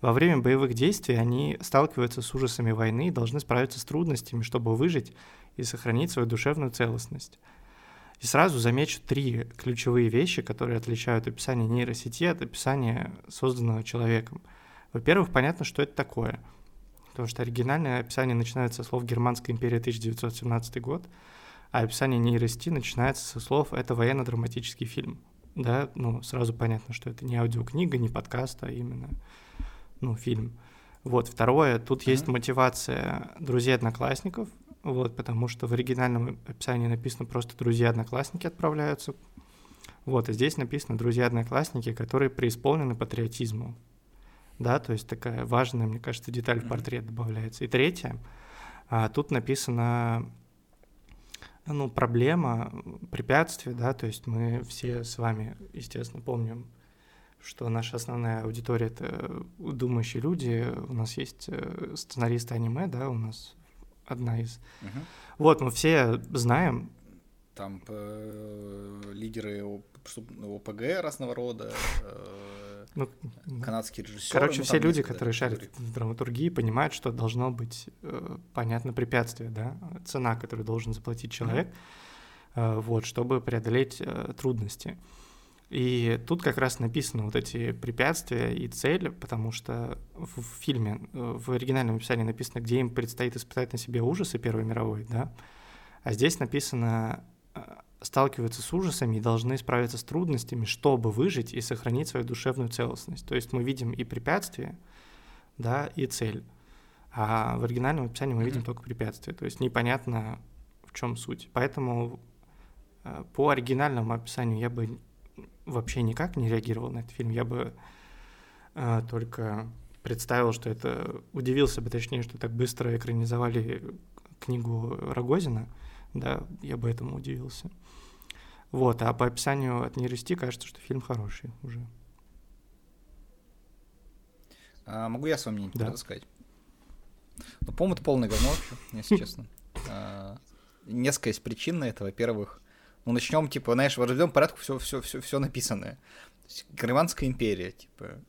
Во время боевых действий они сталкиваются с ужасами войны и должны справиться с трудностями, чтобы выжить и сохранить свою душевную целостность. И сразу замечу три ключевые вещи, которые отличают описание нейросети от описания, созданного человеком. Во-первых, понятно, что это такое. Потому что оригинальное описание начинается со слов «Германская империя 1917 год», а описание нейросети начинается со слов «это военно-драматический фильм». Да, ну, сразу понятно, что это не аудиокнига, не подкаст, а именно, ну, фильм. Вот, второе, тут mm-hmm. есть мотивация друзей-одноклассников, вот, потому что в оригинальном описании написано просто «друзья-одноклассники отправляются». Вот, и здесь написано «друзья-одноклассники, которые преисполнены патриотизмом». Да, то есть такая важная, мне кажется, деталь в портрет добавляется. И третье, а, тут написано ну, проблема, препятствие, да, то есть мы все с вами, естественно, помним, что наша основная аудитория — это думающие люди, у нас есть э, сценаристы аниме, да, у нас одна из. Угу. Вот, мы все знаем. Там э, лидеры ОПГ разного рода, э, ну, канадские режиссеры. Короче, ну, все люди, которые шарят в драматургии, понимают, что должно быть э, понятно препятствие, да, цена, которую должен заплатить человек, э, вот, чтобы преодолеть э, трудности. И тут как раз написаны вот эти препятствия и цели, потому что в фильме, э, в оригинальном описании написано, где им предстоит испытать на себе ужасы Первой мировой, да, а здесь написано э, сталкиваются с ужасами и должны справиться с трудностями, чтобы выжить и сохранить свою душевную целостность. То есть мы видим и препятствия, да, и цель. А в оригинальном описании мы видим mm-hmm. только препятствия. То есть непонятно, в чем суть. Поэтому э, по оригинальному описанию я бы вообще никак не реагировал на этот фильм. Я бы э, только представил, что это... Удивился бы, точнее, что так быстро экранизовали книгу Рогозина. Да, я бы этому удивился. Вот, а по описанию от нейросети кажется, что фильм хороший уже. А, могу я с вами да. сказать? Ну, по-моему, это полное говно вообще, если честно. А, несколько есть причин на это. Во-первых, ну, начнем, типа, знаешь, в определенном порядке все, все, все, все написанное. Германская империя, типа,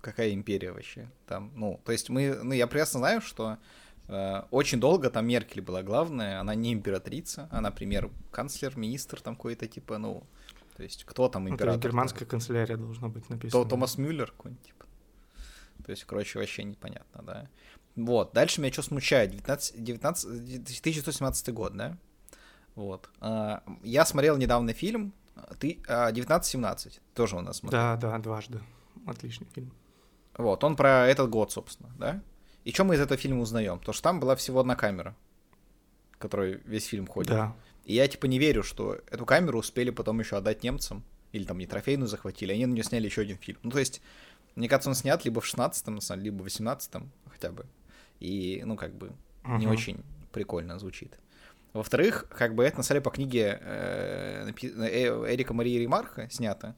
какая империя вообще там, ну, то есть мы, ну, я прекрасно знаю, что э, очень долго там Меркель была главная, она не императрица, а, например, канцлер, министр там какой-то, типа, ну, то есть кто там император? Ну, то германская канцелярия должна быть написана. То, Томас Мюллер какой-нибудь, типа. То есть, короче, вообще непонятно, да. Вот, дальше меня что смущает? 19, 19, 1917 год, да? Вот. А, я смотрел недавно фильм ты, 1917, тоже у нас смотрел. Да, да, дважды. Отличный фильм. Вот, он про этот год, собственно, да? И что мы из этого фильма узнаем? То, что там была всего одна камера, которой весь фильм ходит. Да. И я типа не верю, что эту камеру успели потом еще отдать немцам, или там не трофейную захватили, они на нее сняли еще один фильм. Ну, то есть, мне кажется, он снят либо в 16-м, либо в 18-м хотя бы. И, ну, как бы, угу. не очень прикольно звучит. Во-вторых, как бы это на самом деле по книге э, э, Эрика Марии Ремарха снято.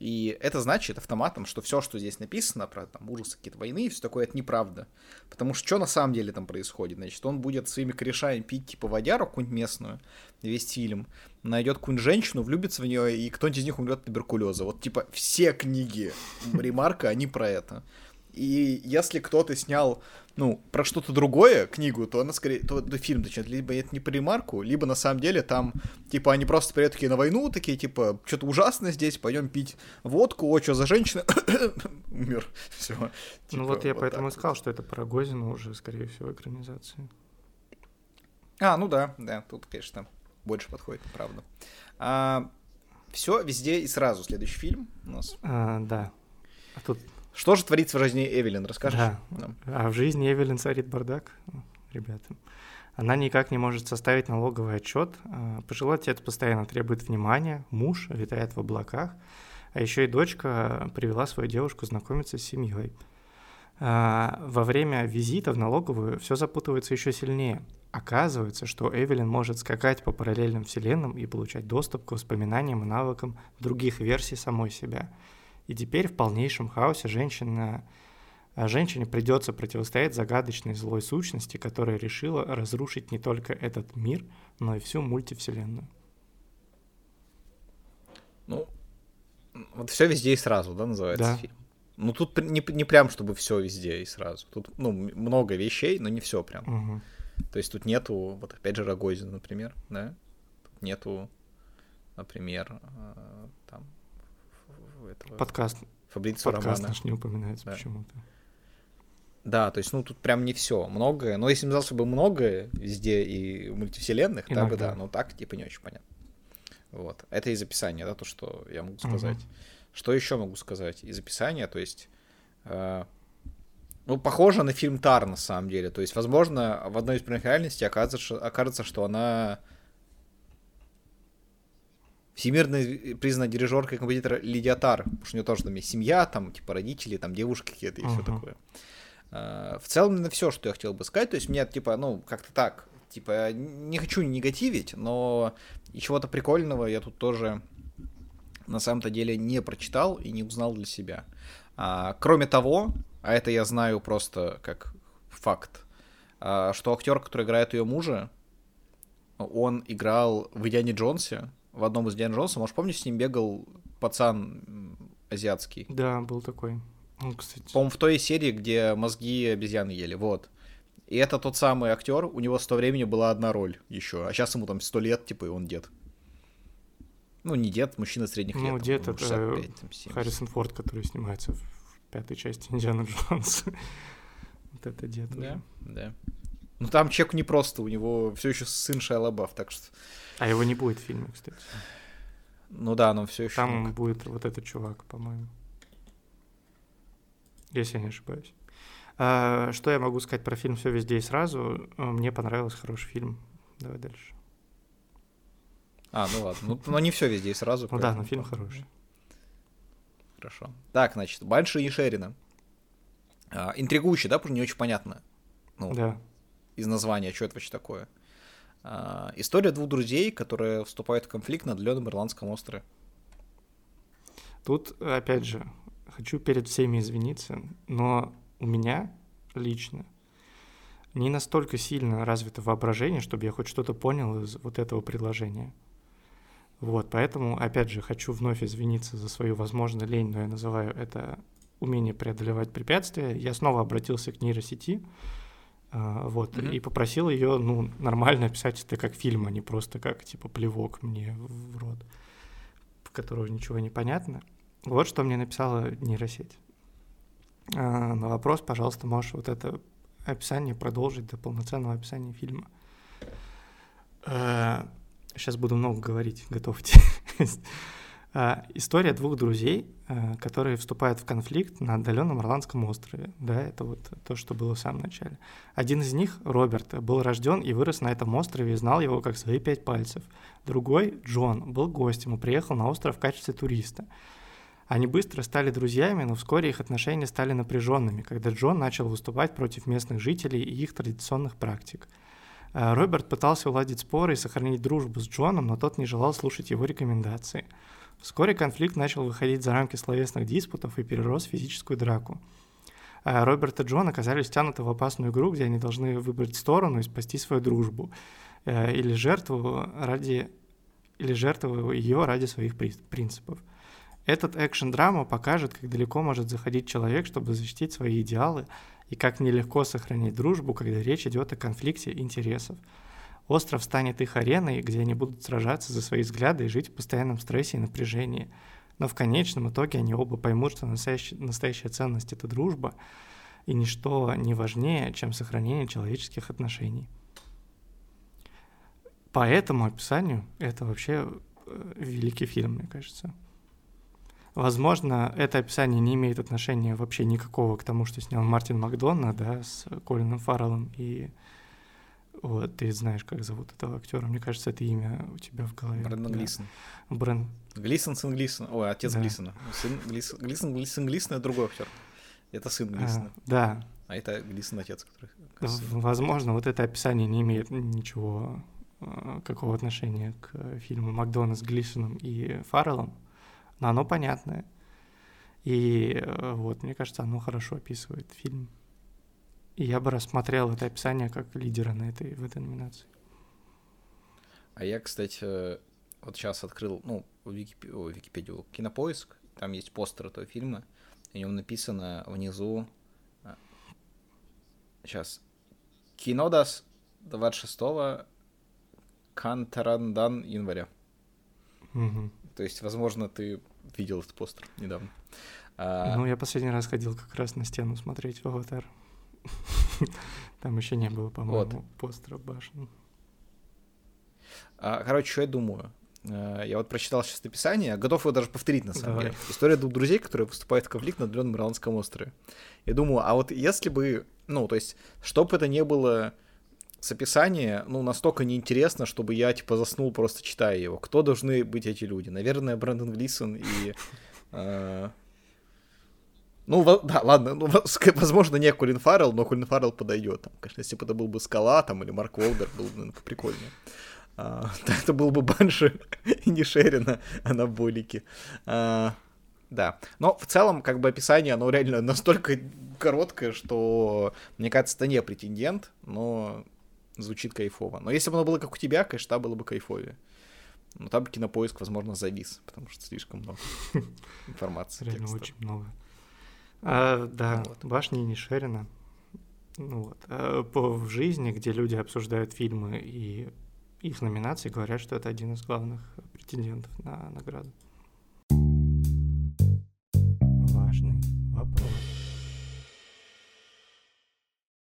И это значит автоматом, что все, что здесь написано про там, ужасы какие-то войны и все такое, это неправда. Потому что что на самом деле там происходит? Значит, он будет своими корешами пить типа водяру какую-нибудь местную, весь фильм, найдет какую-нибудь женщину, влюбится в нее, и кто-нибудь из них умрет от туберкулеза. Вот типа все книги Ремарка, они про это. И если кто-то снял, ну, про что-то другое книгу, то она скорее, то, то фильм, точнее, либо это не по ремарку, либо на самом деле там, типа, они просто приедут такие на войну, такие, типа, что-то ужасное здесь, пойдем пить водку, о, что за женщина, умер, все. Ну типа, вот я вот поэтому и сказал, что это про Гозина уже, скорее всего, экранизация. А, ну да, да, тут, конечно, больше подходит, правда. А, все, везде и сразу следующий фильм у нас. А, да. А тут что же творится в жизни Эвелин, расскажешь? Да. Нам? А в жизни Эвелин царит бардак, ребята. Она никак не может составить налоговый отчет. А, пожилой отец постоянно требует внимания, муж витает в облаках, а еще и дочка привела свою девушку знакомиться с семьей. А, во время визита в налоговую все запутывается еще сильнее. Оказывается, что Эвелин может скакать по параллельным вселенным и получать доступ к воспоминаниям и навыкам других версий самой себя – и теперь в полнейшем хаосе женщина, а, женщине придется противостоять загадочной злой сущности, которая решила разрушить не только этот мир, но и всю мультивселенную. Ну, вот все везде и сразу, да, называется да. фильм. Ну, тут не, не прям, чтобы все везде и сразу. Тут, ну, много вещей, но не все прям. Угу. То есть тут нету, вот опять же, Рогозин, например, да? Тут нету, например, а, там, этого... Подкаст. Фабрицио Подкаст Романа. наш не упоминается да. почему-то. Да, то есть, ну, тут прям не все. Многое. Но если бы сказал, бы многое везде и в мультивселенных, Иногда. тогда бы да. Но так, типа, не очень понятно. Вот. Это из описания, да, то, что я могу сказать. Угу. Что еще могу сказать из описания? То есть, э, ну, похоже на фильм Тар, на самом деле. То есть, возможно, в одной из примерных реальностей окажется, окажется, что она всемирно признанная дирижерка и композитор Лидия Тар, потому что у нее тоже там есть семья, там, типа, родители, там, девушки какие-то и uh-huh. все такое. А, в целом, на все, что я хотел бы сказать, то есть мне, типа, ну, как-то так, типа, не хочу негативить, но и чего-то прикольного я тут тоже на самом-то деле не прочитал и не узнал для себя. А, кроме того, а это я знаю просто как факт, а, что актер, который играет ее мужа, он играл в Индиане Джонсе, в одном из Диан Джонса. Может, помнишь, с ним бегал пацан азиатский? Да, был такой. Он, кстати... По-моему, в той серии, где мозги обезьяны ели, вот. И это тот самый актер, у него с того времени была одна роль еще, а сейчас ему там сто лет, типа, и он дед. Ну, не дед, мужчина средних ну, лет. Ну, дед это 65, там, Харрисон Форд, который снимается в пятой части Индиана Джонса. вот это дед. Да, да. Ну, там человек не просто, у него все еще сын Шайа Лабаф, так что... А его не будет в фильме, кстати. Ну да, но все еще. Там много. будет вот этот чувак, по-моему. Если я не ошибаюсь. А, что я могу сказать про фильм Все везде и сразу? Мне понравился хороший фильм. Давай дальше. А, ну ладно. Ну, но не все везде и сразу. Ну да, но фильм хороший. Хорошо. Так, значит, Банши и Шерина. А, интригующий, да, потому что не очень понятно. Ну, да. Из названия, что это вообще такое. А, история двух друзей, которые вступают в конфликт на отдаленном Ирландском острове. Тут, опять же, хочу перед всеми извиниться, но у меня лично не настолько сильно развито воображение, чтобы я хоть что-то понял из вот этого предложения. Вот, поэтому, опять же, хочу вновь извиниться за свою, возможно, лень, но я называю это умение преодолевать препятствия. Я снова обратился к нейросети, а, вот, mm-hmm. и попросил ее, ну, нормально описать это как фильм, а не просто как, типа, плевок мне в рот, в которого ничего не понятно. Вот что мне написала нейросеть. А, на вопрос, пожалуйста, можешь вот это описание продолжить до полноценного описания фильма. Сейчас э, буду много говорить, готовьте. А, история двух друзей, э, которые вступают в конфликт на отдаленном Ирландском острове. Да, это вот то, что было в самом начале. Один из них, Роберт, был рожден и вырос на этом острове и знал его как свои пять пальцев. Другой, Джон, был гостем и приехал на остров в качестве туриста. Они быстро стали друзьями, но вскоре их отношения стали напряженными, когда Джон начал выступать против местных жителей и их традиционных практик. Э, Роберт пытался уладить споры и сохранить дружбу с Джоном, но тот не желал слушать его рекомендации – Вскоре конфликт начал выходить за рамки словесных диспутов и перерос в физическую драку. А Роберт и Джон оказались втянуты в опасную игру, где они должны выбрать сторону и спасти свою дружбу, э, или жертву ради или жертву ее ради своих принципов. Этот экшен-драма покажет, как далеко может заходить человек, чтобы защитить свои идеалы, и как нелегко сохранить дружбу, когда речь идет о конфликте интересов. Остров станет их ареной, где они будут сражаться за свои взгляды и жить в постоянном стрессе и напряжении. Но в конечном итоге они оба поймут, что настоящая, настоящая ценность — это дружба, и ничто не важнее, чем сохранение человеческих отношений. По этому описанию это вообще э, великий фильм, мне кажется. Возможно, это описание не имеет отношения вообще никакого к тому, что снял Мартин Макдонна, да, с Колином Фарреллом и вот, ты знаешь, как зовут этого актера. Мне кажется, это имя у тебя в голове. Брэндон да. Глисон. Брэн... Глисон, сын Глисон. Ой, отец да. Глисона. Сын Глисон, Глисон, Глисон, Глисон — это другой актер. Это сын Глисона. А, да. А это Глисон отец, который... Возможно, вот это описание не имеет ничего, а, какого отношения к фильму Макдона с Глисоном и Фарреллом, но оно понятное. И э, вот, мне кажется, оно хорошо описывает фильм. Я бы рассмотрел это описание как лидера на этой, в этой номинации. А я, кстати, вот сейчас открыл, ну, Викип... О, Википедию, Кинопоиск, там есть постер этого фильма, в нем написано внизу, сейчас, Кинодас 26 Кантарандан января. Угу. То есть, возможно, ты видел этот постер недавно. А... Ну, я последний раз ходил как раз на стену смотреть в «Аватар». Там еще не было, по-моему, вот. постера башен. А, короче, что я думаю? Э, я вот прочитал сейчас описание, готов его даже повторить на самом Давай. деле. История двух друзей, которые выступают в конфликт на отдаленном Ирландском острове. Я думаю, а вот если бы, ну, то есть, чтобы это не было с описания, ну, настолько неинтересно, чтобы я, типа, заснул просто читая его. Кто должны быть эти люди? Наверное, Брэндон Глисон и э, ну, да, ладно, ну, возможно, не Колин Фаррелл, но Колин Фаррелл подойдет. Там, конечно, если бы это был бы Скала там, или Марк Волдер, было бы, наверное, прикольнее. А, это был бы Банши и не Шерина анаболики. А, да. Но в целом, как бы описание, оно реально настолько короткое, что, мне кажется, это не претендент, но звучит кайфово. Но если бы оно было как у тебя, конечно, было бы кайфовее. Но там кинопоиск, возможно, завис, потому что слишком много информации. Реально очень много. А, да, вот. башни не Шерина. Ну, вот. а по, в жизни, где люди обсуждают фильмы и их номинации, говорят, что это один из главных претендентов на награду. Важный вопрос.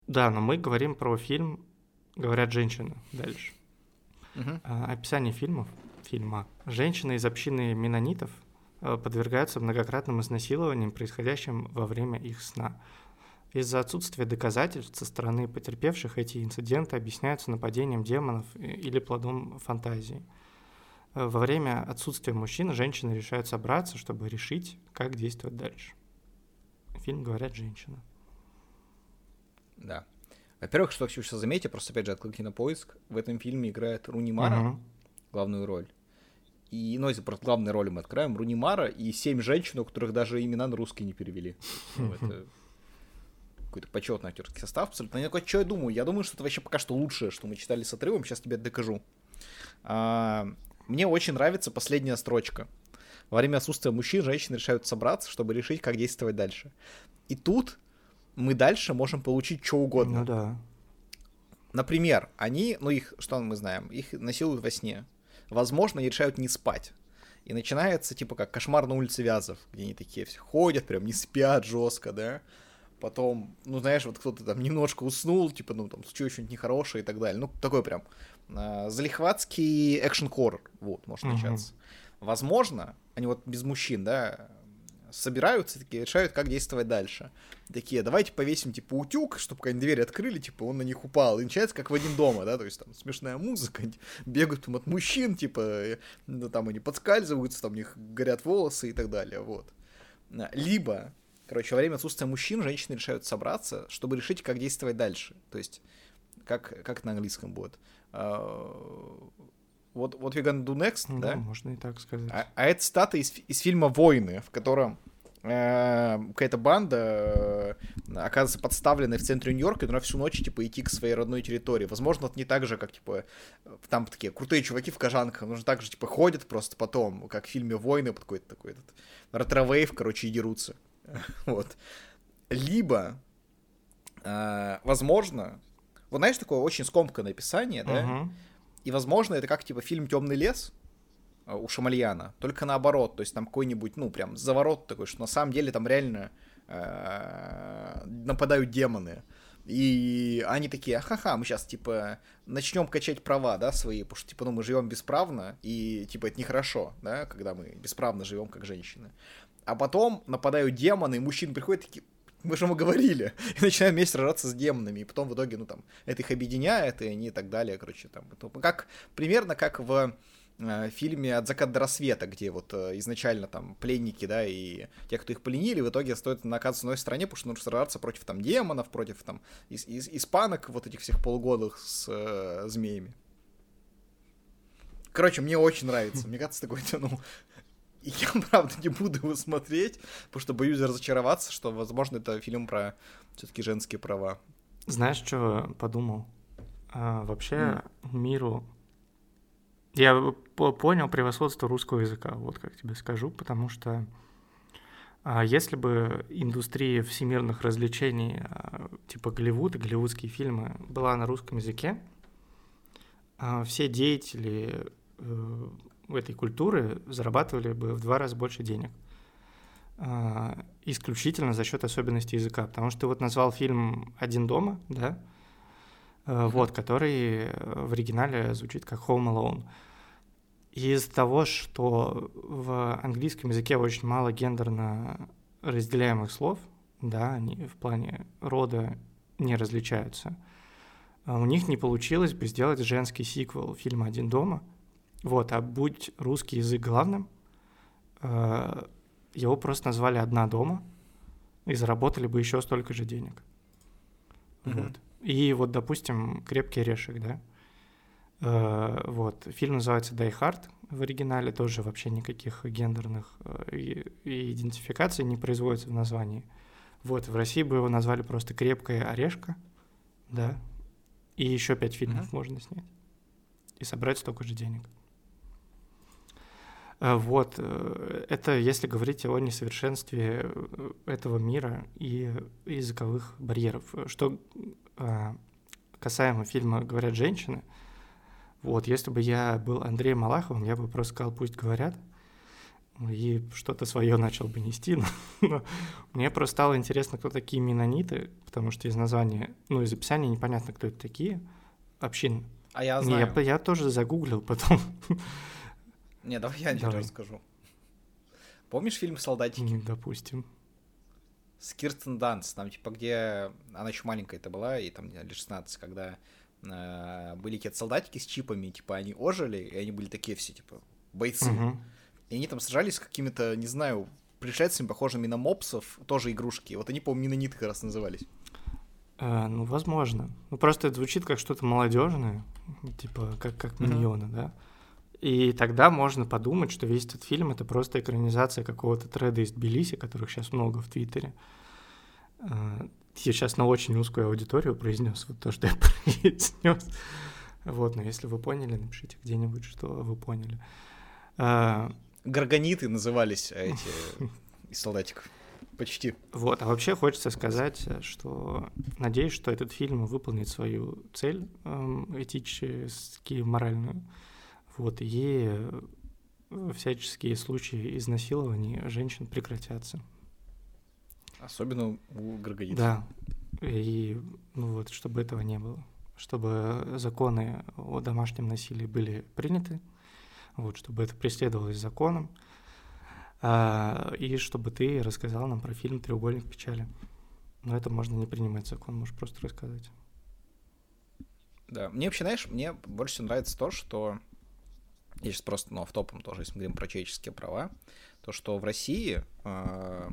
Да, но мы говорим про фильм «Говорят женщины» дальше. Угу. А, описание фильмов, фильма. Женщина из общины менонитов – подвергаются многократным изнасилованиям, происходящим во время их сна. Из-за отсутствия доказательств со стороны потерпевших эти инциденты объясняются нападением демонов или плодом фантазии. Э, во время отсутствия мужчин женщины решают собраться, чтобы решить, как действовать дальше. Фильм «Говорят женщина». Да. Во-первых, что хочу сейчас заметить, просто опять же открыл кинопоиск, в этом фильме играет Руни Мара угу. главную роль. И, если просто главные роли мы откроем, Рунимара и семь женщин, у которых даже имена на русский не перевели. Ну, это какой-то почетный актерский состав абсолютно. Я такой, что я думаю? Я думаю, что это вообще пока что лучшее, что мы читали с отрывом. Сейчас тебе докажу. А, мне очень нравится последняя строчка. Во время отсутствия мужчин женщины решают собраться, чтобы решить, как действовать дальше. И тут мы дальше можем получить что угодно. Ну да. Например, они, ну их, что мы знаем, их насилуют во сне возможно, они решают не спать. И начинается, типа, как кошмар на улице Вязов, где они такие все ходят, прям не спят жестко, да. потом, ну, знаешь, вот кто-то там немножко уснул, типа, ну, там, случилось что-нибудь нехорошее и так далее. Ну, такой прям э, залихватский экшен-хоррор, вот, может начаться. Uh-huh. Возможно, они вот без мужчин, да, собираются такие, решают, как действовать дальше. Такие, давайте повесим, типа, утюг, чтобы когда двери открыли, типа, он на них упал. И начинается как в один дома, да, то есть там смешная музыка, бегают там от мужчин, типа, ну, там они подскальзываются, там у них горят волосы и так далее, вот. Либо, короче, во время отсутствия мужчин женщины решают собраться, чтобы решить, как действовать дальше. То есть, как, как на английском будет. Вот, вот we gonna do next, ну, да? можно и так сказать. А, а это цитата из, из фильма «Воины», в котором э, какая-то банда э, оказывается подставленной в центре Нью-Йорка, и нужно всю ночь, типа, идти к своей родной территории. Возможно, это не так же, как, типа, там такие крутые чуваки в кожанках, нужно так же, типа, ходят просто потом, как в фильме «Воины», под какой-то такой этот retrowave, короче, и дерутся. вот. Либо, э, возможно, вот знаешь, такое очень скомканное описание, да, и, возможно, это как, типа, фильм «Темный лес», э, у Шамальяна, только наоборот, то есть там какой-нибудь, ну, прям заворот такой, что на самом деле там реально э, нападают демоны. И они такие, ахаха, мы сейчас, типа, начнем качать права, да, свои, потому что, типа, ну, мы живем бесправно, и, типа, это нехорошо, да, когда мы бесправно живем как женщины. А потом нападают демоны, и мужчины приходят такие, мы же ему говорили. И начинаем вместе сражаться с демонами. И потом в итоге, ну там, это их объединяет, и они и так далее, короче, там. Это как, примерно как в э, фильме «От заката до рассвета», где вот э, изначально там пленники, да, и те, кто их пленили, в итоге стоит в одной стране, потому что нужно сражаться против там демонов, против там ис- ис- испанок, вот этих всех полугодых с э, змеями. Короче, мне очень нравится. Мне кажется, такой, ну, и я, правда, не буду его смотреть, потому что боюсь разочароваться, что, возможно, это фильм про все-таки женские права. Знаешь, что подумал? А, вообще mm. миру... Я понял превосходство русского языка, вот как тебе скажу, потому что а если бы индустрия всемирных развлечений, а, типа Голливуд и голливудские фильмы, была на русском языке, а, все деятели э, этой культуры зарабатывали бы в два раза больше денег. А, исключительно за счет особенностей языка. Потому что ты вот назвал фильм «Один дома», да, а, вот, который в оригинале звучит как «Home Alone». из-за того, что в английском языке очень мало гендерно разделяемых слов, да, они в плане рода не различаются, а у них не получилось бы сделать женский сиквел фильма «Один дома», вот, а будь русский язык главным, э, его просто назвали «Одна дома» и заработали бы еще столько же денег. Mm-hmm. Вот. И вот, допустим, «Крепкий орешек», да? Э, вот, фильм называется «Die Hard», в оригинале тоже вообще никаких гендерных э, и, и идентификаций не производится в названии. Вот, в России бы его назвали просто «Крепкая орешка», да, и еще пять фильмов mm-hmm. можно снять и собрать столько же денег. Э, вот, э, это если говорить о несовершенстве э, этого мира и языковых барьеров. Что касаемо фильма «Говорят женщины», вот, если бы я был Андреем Малаховым, я бы просто сказал «пусть говорят», и что-то свое начал бы нести. Но, но мне просто стало интересно, кто такие менониты, потому что из названия, ну, из описания непонятно, кто это такие, общин. А я знаю. Я, я тоже загуглил потом. Не, давай я давай. расскажу. Помнишь фильм «Солдатики»? Допустим. С Кирстен Данс, там типа где она еще маленькая это была, и там лет 16, когда э, были какие-то солдатики с чипами, типа они ожили, и они были такие все, типа, бойцы. Угу. И они там сражались с какими-то, не знаю, пришельцами, похожими на мопсов, тоже игрушки. Вот они, по-моему, Минониты как раз назывались. А, ну, возможно. Ну, просто это звучит как что-то молодежное, типа, как, как миньоны, mm-hmm. да? И тогда можно подумать, что весь этот фильм — это просто экранизация какого-то треда из Тбилиси, которых сейчас много в Твиттере. А, я сейчас на очень узкую аудиторию произнес вот то, что я произнес. Вот, но если вы поняли, напишите где-нибудь, что вы поняли. А, Гаргониты назывались а, эти из солдатиков. Почти. Вот, а вообще хочется сказать, что надеюсь, что этот фильм выполнит свою цель этически моральную вот, и э, всяческие случаи изнасилований женщин прекратятся. Особенно у Гаргадица. Да. И, ну вот, чтобы этого не было. Чтобы законы о домашнем насилии были приняты, вот, чтобы это преследовалось законом, а, и чтобы ты рассказал нам про фильм «Треугольник печали». Но это можно не принимать закон, можешь просто рассказать. Да, мне вообще, знаешь, мне больше всего нравится то, что я сейчас просто, ну, автопом тоже, если мы говорим про человеческие права, то, что в России, э,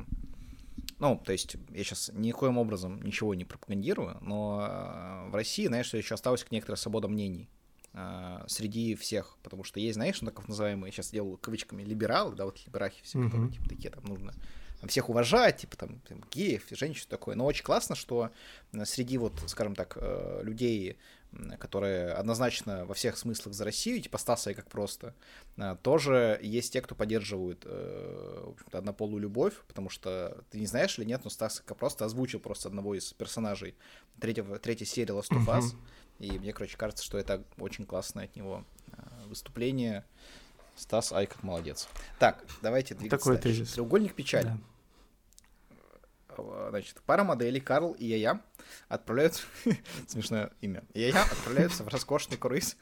ну, то есть я сейчас никоим образом ничего не пропагандирую, но э, в России, знаешь, еще осталась некоторая свобода мнений э, среди всех, потому что есть, знаешь, ну, так называемые, сейчас делаю кавычками, либералы, да, вот либерахи все, mm-hmm. которые, типа, такие, там, нужно всех уважать, типа там, там геев, женщин, такое. Но очень классно, что среди вот, скажем так, людей которые однозначно во всех смыслах за Россию, типа Стаса и как просто, а, тоже есть те, кто поддерживают э, в общем-то, однополую любовь, потому что ты не знаешь или нет, но Стас как просто озвучил просто одного из персонажей третьего, третьей серии Last of Us, и мне, короче, кажется, что это очень классное от него э, выступление. Стас, ай, как молодец. Так, давайте двигаться Такой дальше. Тезис. Треугольник печали. Да. Значит, пара моделей Карл и я отправляются... Смешное имя. Я отправляются в роскошный круиз.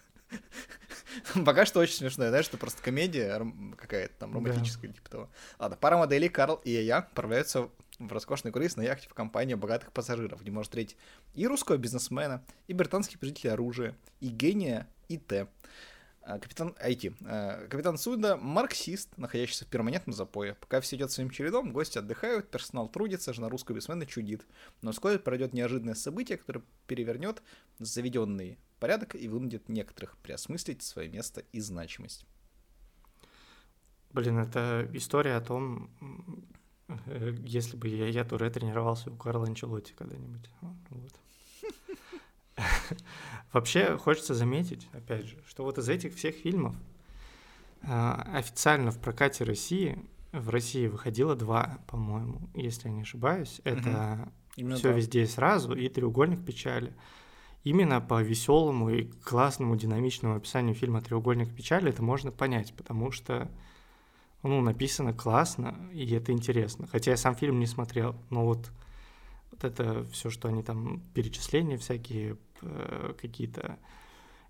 Пока что очень смешное, знаешь, что просто комедия какая-то там романтическая, типа того. Ладно, пара моделей Карл и я отправляются в роскошный круиз на яхте в компании богатых пассажиров, где может встретить и русского бизнесмена, и британский производитель оружия, и гения, и Т. А, капитан IT. А, капитан судна – марксист, находящийся в перманентном запое. Пока все идет своим чередом, гости отдыхают, персонал трудится, жена русского бизнесмена чудит. Но вскоре пройдет неожиданное событие, которое перевернет заведенный порядок и вынудит некоторых переосмыслить свое место и значимость. Блин, это история о том, э, если бы я, я туре тренировался у Карла Анчелотти когда-нибудь. Вот. Вообще хочется заметить, опять же, что вот из этих всех фильмов а, официально в прокате России в России выходило два, по-моему, если я не ошибаюсь. Это все везде и сразу и треугольник печали. Именно по веселому и классному динамичному описанию фильма Треугольник печали это можно понять, потому что ну, написано классно, и это интересно. Хотя я сам фильм не смотрел, но вот, вот это все, что они там перечисления всякие Э, какие-то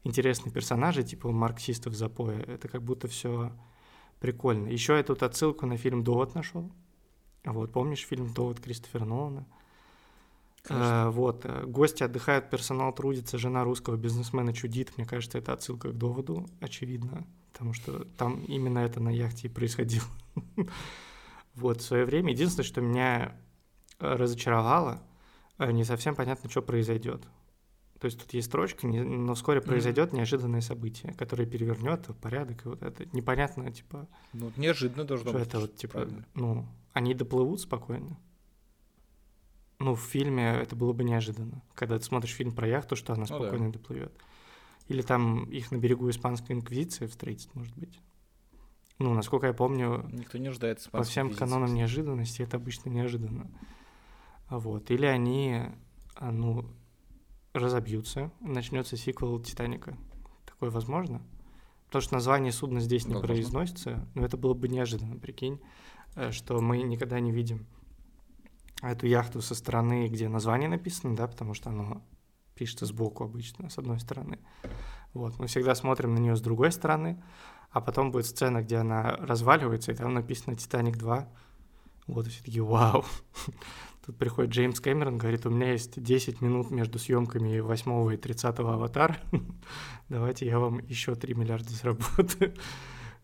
интересные персонажи, типа марксистов запоя. Это как будто все прикольно. Еще я тут отсылку на фильм «Довод» нашел. Вот, помнишь фильм «Довод» Кристофера Нолана? А, вот, э, гости отдыхают, персонал трудится, жена русского бизнесмена чудит. Мне кажется, это отсылка к доводу, очевидно, потому что там именно это на яхте и происходило. Вот, в свое время. Единственное, что меня разочаровало, не совсем понятно, что произойдет. То есть тут есть строчка, но вскоре произойдет mm-hmm. неожиданное событие, которое перевернет порядок, и вот это непонятно, типа. Ну, неожиданно должно что быть. это вот, типа, правильно. ну, они доплывут спокойно. Ну, в фильме это было бы неожиданно. Когда ты смотришь фильм про яхту, что она спокойно ну, да. доплывет. Или там их на берегу испанской инквизиции встретить, может быть. Ну, насколько я помню, никто не ждает по всем канонам неожиданности это обычно неожиданно. Вот. Или они, а, ну, разобьются, начнется сиквел Титаника. Такое возможно? Потому что название судна здесь не возможно. произносится, но это было бы неожиданно, прикинь, э, что мы никогда не видим эту яхту со стороны, где название написано, да, потому что оно пишется сбоку обычно, с одной стороны. Вот, мы всегда смотрим на нее с другой стороны, а потом будет сцена, где она разваливается, и там написано «Титаник 2». Вот, и все такие «Вау!» Тут приходит Джеймс Кэмерон, говорит, у меня есть 10 минут между съемками 8 и 30 аватар. Давайте я вам еще 3 миллиарда заработаю.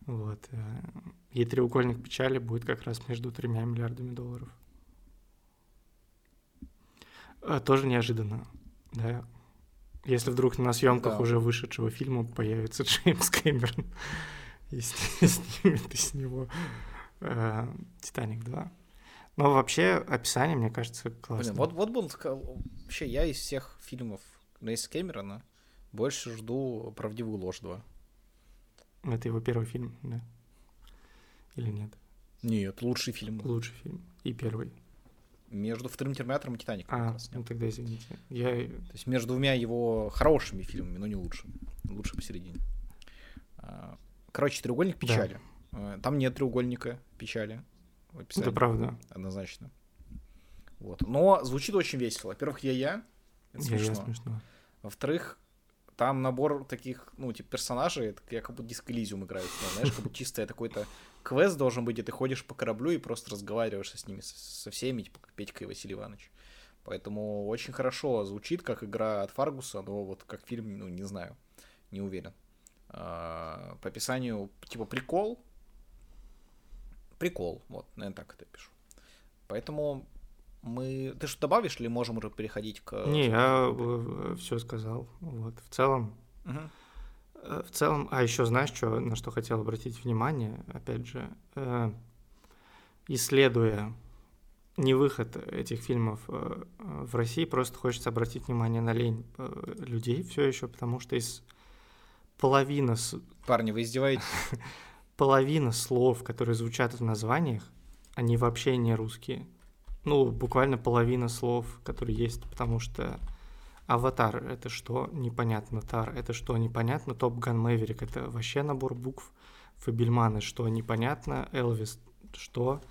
Вот. Э, и треугольник печали будет как раз между тремя миллиардами долларов. А, тоже неожиданно, да. Если вдруг на съемках да. уже вышедшего фильма появится Джеймс Кэмерон и снимет из него э, «Титаник 2». Но вообще описание, мне кажется, классное. Блин, вот, вот был вообще я из всех фильмов Нейса Кэмерона больше жду «Правдивую ложь 2». Это его первый фильм, да? Или нет? Нет, лучший фильм. Лучший фильм. И первый. Между вторым Терминатором и Титаником. А, ну тогда извините. Я... То есть между двумя его хорошими фильмами, но не лучшими. Лучше посередине. А, короче, треугольник печали. Да. Там нет треугольника печали в описании. Это правда. Однозначно. Вот. Но звучит очень весело. Во-первых, я-я. Это Я, я смешно. смешно. Во-вторых, там набор таких, ну, типа, персонажей, это я как будто Elysium играю, знаешь, как будто чисто какой-то квест должен быть, где ты ходишь по кораблю и просто разговариваешь с ними, со, всеми, типа, Петька и Василий Иванович. Поэтому очень хорошо звучит, как игра от Фаргуса, но вот как фильм, ну, не знаю, не уверен. А, по описанию, типа, прикол. Прикол, вот, наверное, так это пишу. Поэтому мы... Ты что добавишь или можем уже переходить к... Не, я все сказал. Вот. В целом, э, в целом, а еще знаешь, что, на что хотел обратить внимание, опять же, э, исследуя не выход этих фильмов э, э, в России, просто хочется обратить внимание на лень э, людей все еще, потому что из половины, с- Парни, вы издеваетесь? половина слов, которые звучат в названиях, они вообще не русские. Ну, буквально половина слов, которые есть, потому что Аватар — это что? Непонятно. Тар — это что? Непонятно. Топ Ган Мэверик — это вообще набор букв. Фабельманы — что? Непонятно. Элвис — что?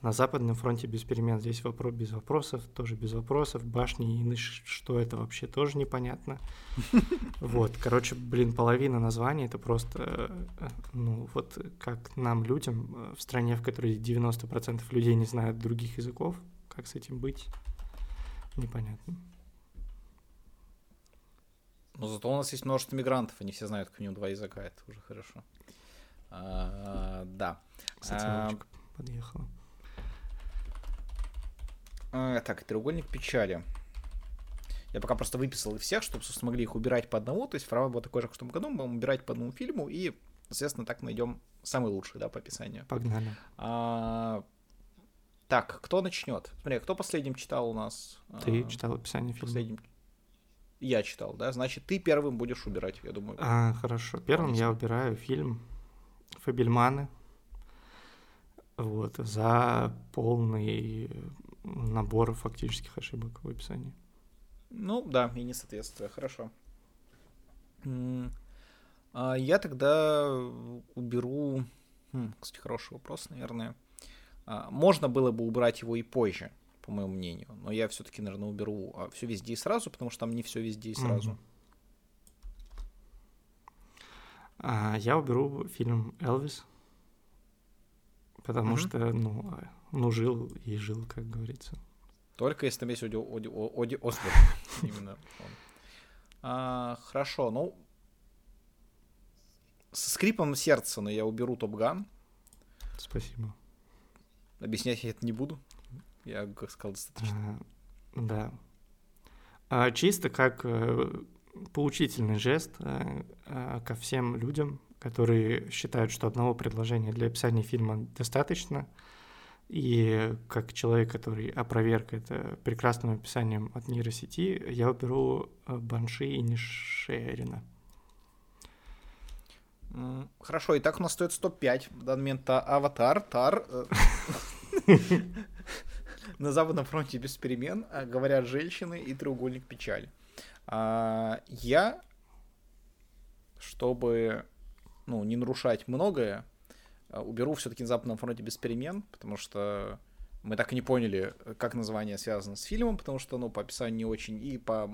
На Западном фронте без перемен. Здесь вопрос без вопросов, тоже без вопросов. Башни и что это вообще, тоже непонятно. Вот, короче, блин, половина названий это просто, э, ну, вот как нам, людям, э, в стране, в которой 90% людей не знают других языков, как с этим быть, непонятно. Но зато у нас есть множество мигрантов, они все знают как минимум два языка, это уже хорошо. А, да. Кстати, А, подъехала. А, так, треугольник печали. Я пока просто выписал их всех, чтобы, собственно, могли их убирать по одному. То есть формат был такой же, как в том году. Мы будем убирать по одному фильму и, соответственно, так найдем самый лучший, да, по описанию. Погнали. А, так, кто начнет? Смотри, кто последним читал у нас? Ты А, читал описание фильма? Последним. Я читал, да? Значит, ты первым будешь убирать, я думаю. А, хорошо. Первым я убираю фильм Фабельманы. Вот, за полный набор фактических ошибок в описании. Ну, да, и несоответствие, хорошо. А я тогда уберу... Хм, кстати, хороший вопрос, наверное. А, Можно было бы убрать его и позже, по моему мнению. Но я все-таки, наверное, уберу все везде и сразу, потому что там не все везде и сразу. А, я уберу фильм «Элвис», потому Мгм. что, ну, а, ну, жил и жил, как говорится. Только если там есть Оди, Оди, Оди Осборн. Именно он. А, хорошо, ну... Со скрипом сердца, но я уберу Топ Ган. Спасибо. Объяснять я это не буду. Я, как сказал, достаточно. А, да. А, чисто как э, поучительный жест э, э, ко всем людям, которые считают, что одного предложения для описания фильма достаточно, и как человек, который опроверг это прекрасным описанием от нейросети, я уберу э, Банши и Нишерина. Хорошо, и так у нас стоит 105 в данный момент а, Аватар, Тар. э, На Западном фронте без перемен, а, говорят женщины и треугольник печали. А, Я, чтобы ну, не нарушать многое, а, уберу все-таки на Западном фронте без перемен, потому что мы так и не поняли, как название связано с фильмом, потому что, ну, по описанию не очень, и по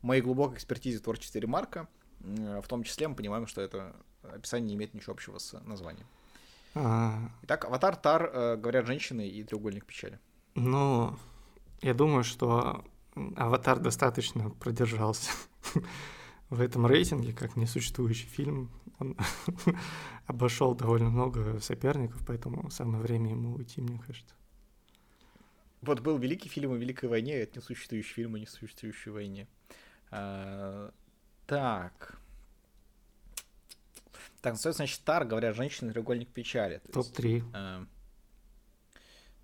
моей глубокой экспертизе в творчестве Ремарка, м, в том числе мы понимаем, что это описание не имеет ничего общего с названием. А, Итак, Аватар, Тар, э, говорят женщины и треугольник печали. Ну, я думаю, что Аватар достаточно продержался в этом рейтинге, как несуществующий фильм. Он обошел довольно много соперников, поэтому самое время ему уйти, мне кажется. Вот был великий фильм о Великой войне, а это несуществующий фильм о несуществующей войне. А, так. Так, остается, значит, Тар, говорят женщины, треугольник печали. То есть, Топ-3. э,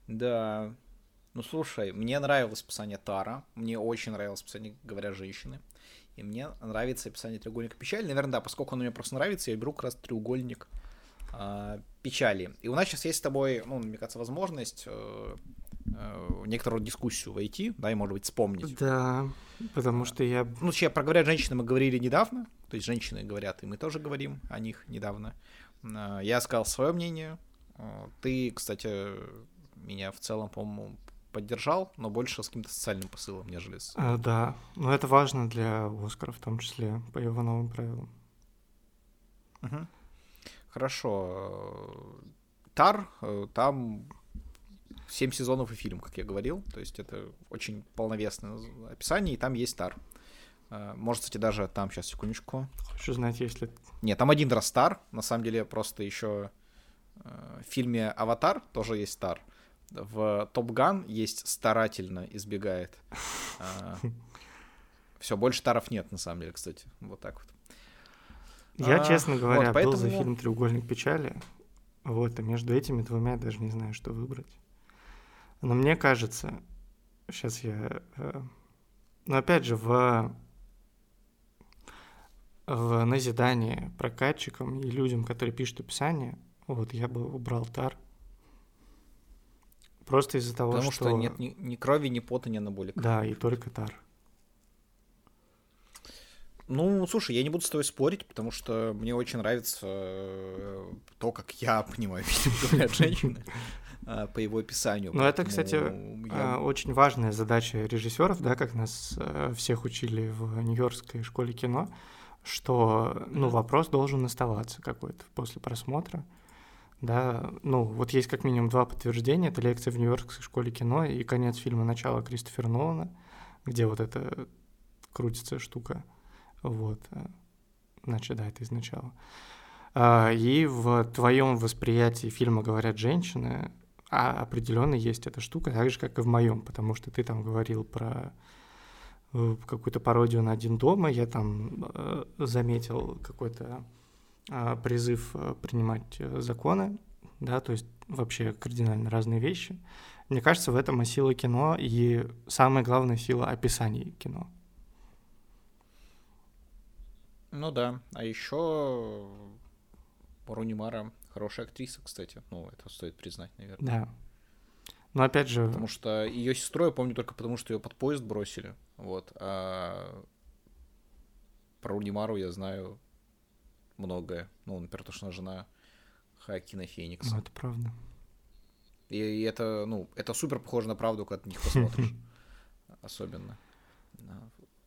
да. Ну, слушай, мне нравилось описание Тара, мне очень нравилось описание, говорят женщины. И мне нравится описание треугольника печали. Наверное, да, поскольку оно мне просто нравится, я беру как раз треугольник а, печали. И у нас сейчас есть с тобой, ну, мне кажется, возможность э, э, некоторую дискуссию войти, да, и, может быть, вспомнить. Да, потому что я... Ну, вообще, про говорят женщины мы говорили недавно, то есть женщины говорят, и мы тоже говорим о них недавно. А, Я сказал свое мнение. А, Ты, кстати, меня в целом, по-моему, поддержал, но больше с каким-то социальным посылом, нежели с... А, да, но это важно для Оскара в том числе, по его новым правилам. Угу. Хорошо. Тар, э, там 7 сезонов и фильм, как я говорил. То есть это очень полновесное описание, и там есть Тар. Э, может, кстати, даже там, сейчас, секундочку. Хочу знать, если... Нет, там один раз Стар. На самом деле, просто еще э, в фильме «Аватар» тоже есть Стар. В «Топ Ган» есть «Старательно избегает». Все, больше Таров нет, на самом деле, кстати. Вот так вот. Я, а, честно говоря, вот, поэтому... был за фильм «Треугольник печали». Вот, и между этими двумя я даже не знаю, что выбрать. Но мне кажется, сейчас я... Э, но опять же, в, в назидание прокатчикам и людям, которые пишут описание, вот я бы убрал тар. Просто из-за того, Потому что... Потому что нет ни, ни крови, ни пота, ни анаболика. Да, и только тар. Ну, слушай, я не буду с тобой спорить, потому что мне очень нравится э, то, как я понимаю, видимо, говорят женщины э, по его описанию. Ну, это, кстати, я... Э, очень важная задача режиссеров, да, как нас всех учили в Нью-Йоркской школе кино, что, ну, вопрос должен оставаться какой-то после просмотра. Да, ну, вот есть как минимум два подтверждения. Это лекция в Нью-Йоркской школе кино и конец фильма «Начало» Кристофера Нолана, где вот эта крутится штука вот. Э, значит, да, это изначало. А, и в твоем восприятии фильма говорят женщины, а определенно есть эта штука, так же, как и в моем, потому что ты там говорил про э, какую-то пародию на один дома, я там э, заметил какой-то призыв э, принимать законы, да, то есть вообще кардинально разные вещи. Мне кажется, в этом и сила кино, и самая главная сила описания кино. Ну да, а еще Руни Мара хорошая актриса, кстати. Ну, это стоит признать, наверное. Да. Но опять же... Потому что ее сестру я помню только потому, что ее под поезд бросили. Вот. А про Рунимару я знаю многое. Ну, например, то, что она жена Хакина Феникса. Ну, это правда. И, и это, ну, это супер похоже на правду, когда ты них посмотришь. Особенно.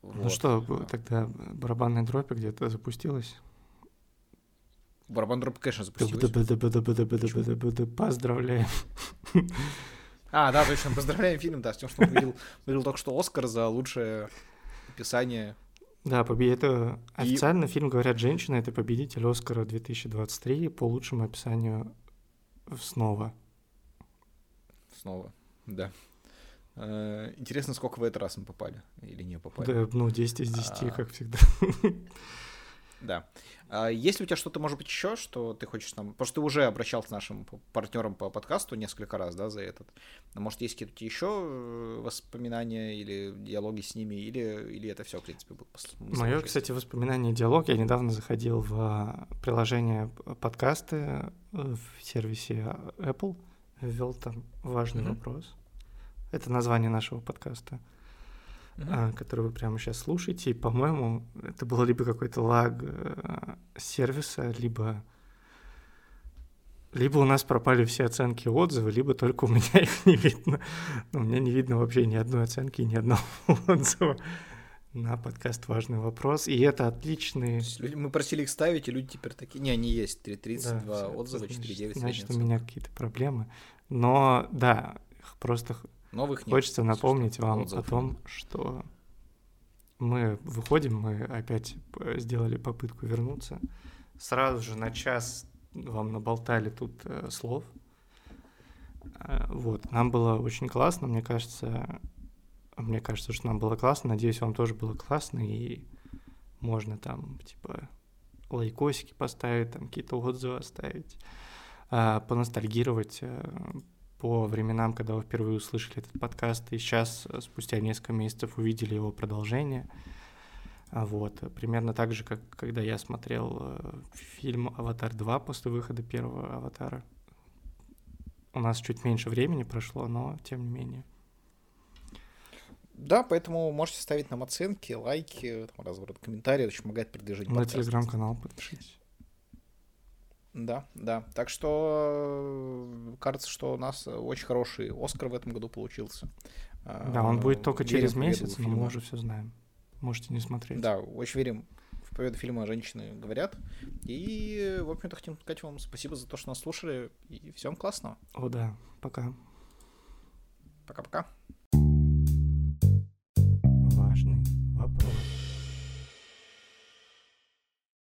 Вот. Ну что, тогда барабанная дробь где-то запустилась? Барабан дробь, конечно, запустилась. Поздравляем. А, да, точно, поздравляем фильм, да, с тем, что он выиграл, выиграл только что Оскар за лучшее описание. Да, побед... это официально и... фильм «Говорят женщины» — это победитель Оскара 2023 по лучшему описанию снова. Снова, да. Э, интересно, сколько в этот раз мы попали или не попали. Да, ну, 10 из 10, а... как всегда. Да. А есть ли у тебя что-то, может быть, еще, что ты хочешь нам... Потому что ты уже обращался к нашим партнерам по подкасту несколько раз, да, за этот. Может, есть какие-то еще э, воспоминания или диалоги с ними, или, или это все, в принципе, было Мое, кстати, воспоминание и диалог. Я недавно заходил в приложение подкасты в сервисе Apple, ввел там важный mm-hmm. вопрос это название нашего подкаста, mm-hmm. который вы прямо сейчас слушаете. И, по-моему, это было либо какой-то лаг э, сервиса, либо либо у нас пропали все оценки и отзывы, либо только у меня их не видно. Но у меня не видно вообще ни одной оценки, ни одного отзыва на подкаст «Важный вопрос». И это отличный... Мы просили их ставить, и люди теперь такие... Не, они есть. 3.32 да, отзыва, 4.9 Значит, у меня какие-то проблемы. Но, да, просто Новых нет. Хочется напомнить вам отзывов. о том, что мы выходим, мы опять сделали попытку вернуться. Сразу же на час вам наболтали тут э, слов. Э, вот, нам было очень классно, мне кажется, мне кажется, что нам было классно, надеюсь, вам тоже было классно, и можно там, типа, лайкосики поставить, там какие-то отзывы оставить, э, поностальгировать, э, по временам, когда вы впервые услышали этот подкаст, и сейчас, э, спустя несколько месяцев, увидели его продолжение. А вот, примерно так же, как когда я смотрел э, фильм «Аватар 2» после выхода первого «Аватара». У нас чуть меньше времени прошло, но тем не менее. Да, поэтому можете ставить нам оценки, лайки, там, разворот комментарии, это очень помогает продвижению На телеграм-канал подпишитесь. Да, да. Так что э, кажется, что у нас э, очень хороший Оскар в этом году получился. Э, да, он будет только верим через месяц, но мы уже все знаем. Можете не смотреть. Да, очень верим в победу фильма «Женщины говорят». И, в общем-то, хотим сказать вам спасибо за то, что нас слушали. И всем классного. О, да. Пока. Пока-пока. Важный вопрос.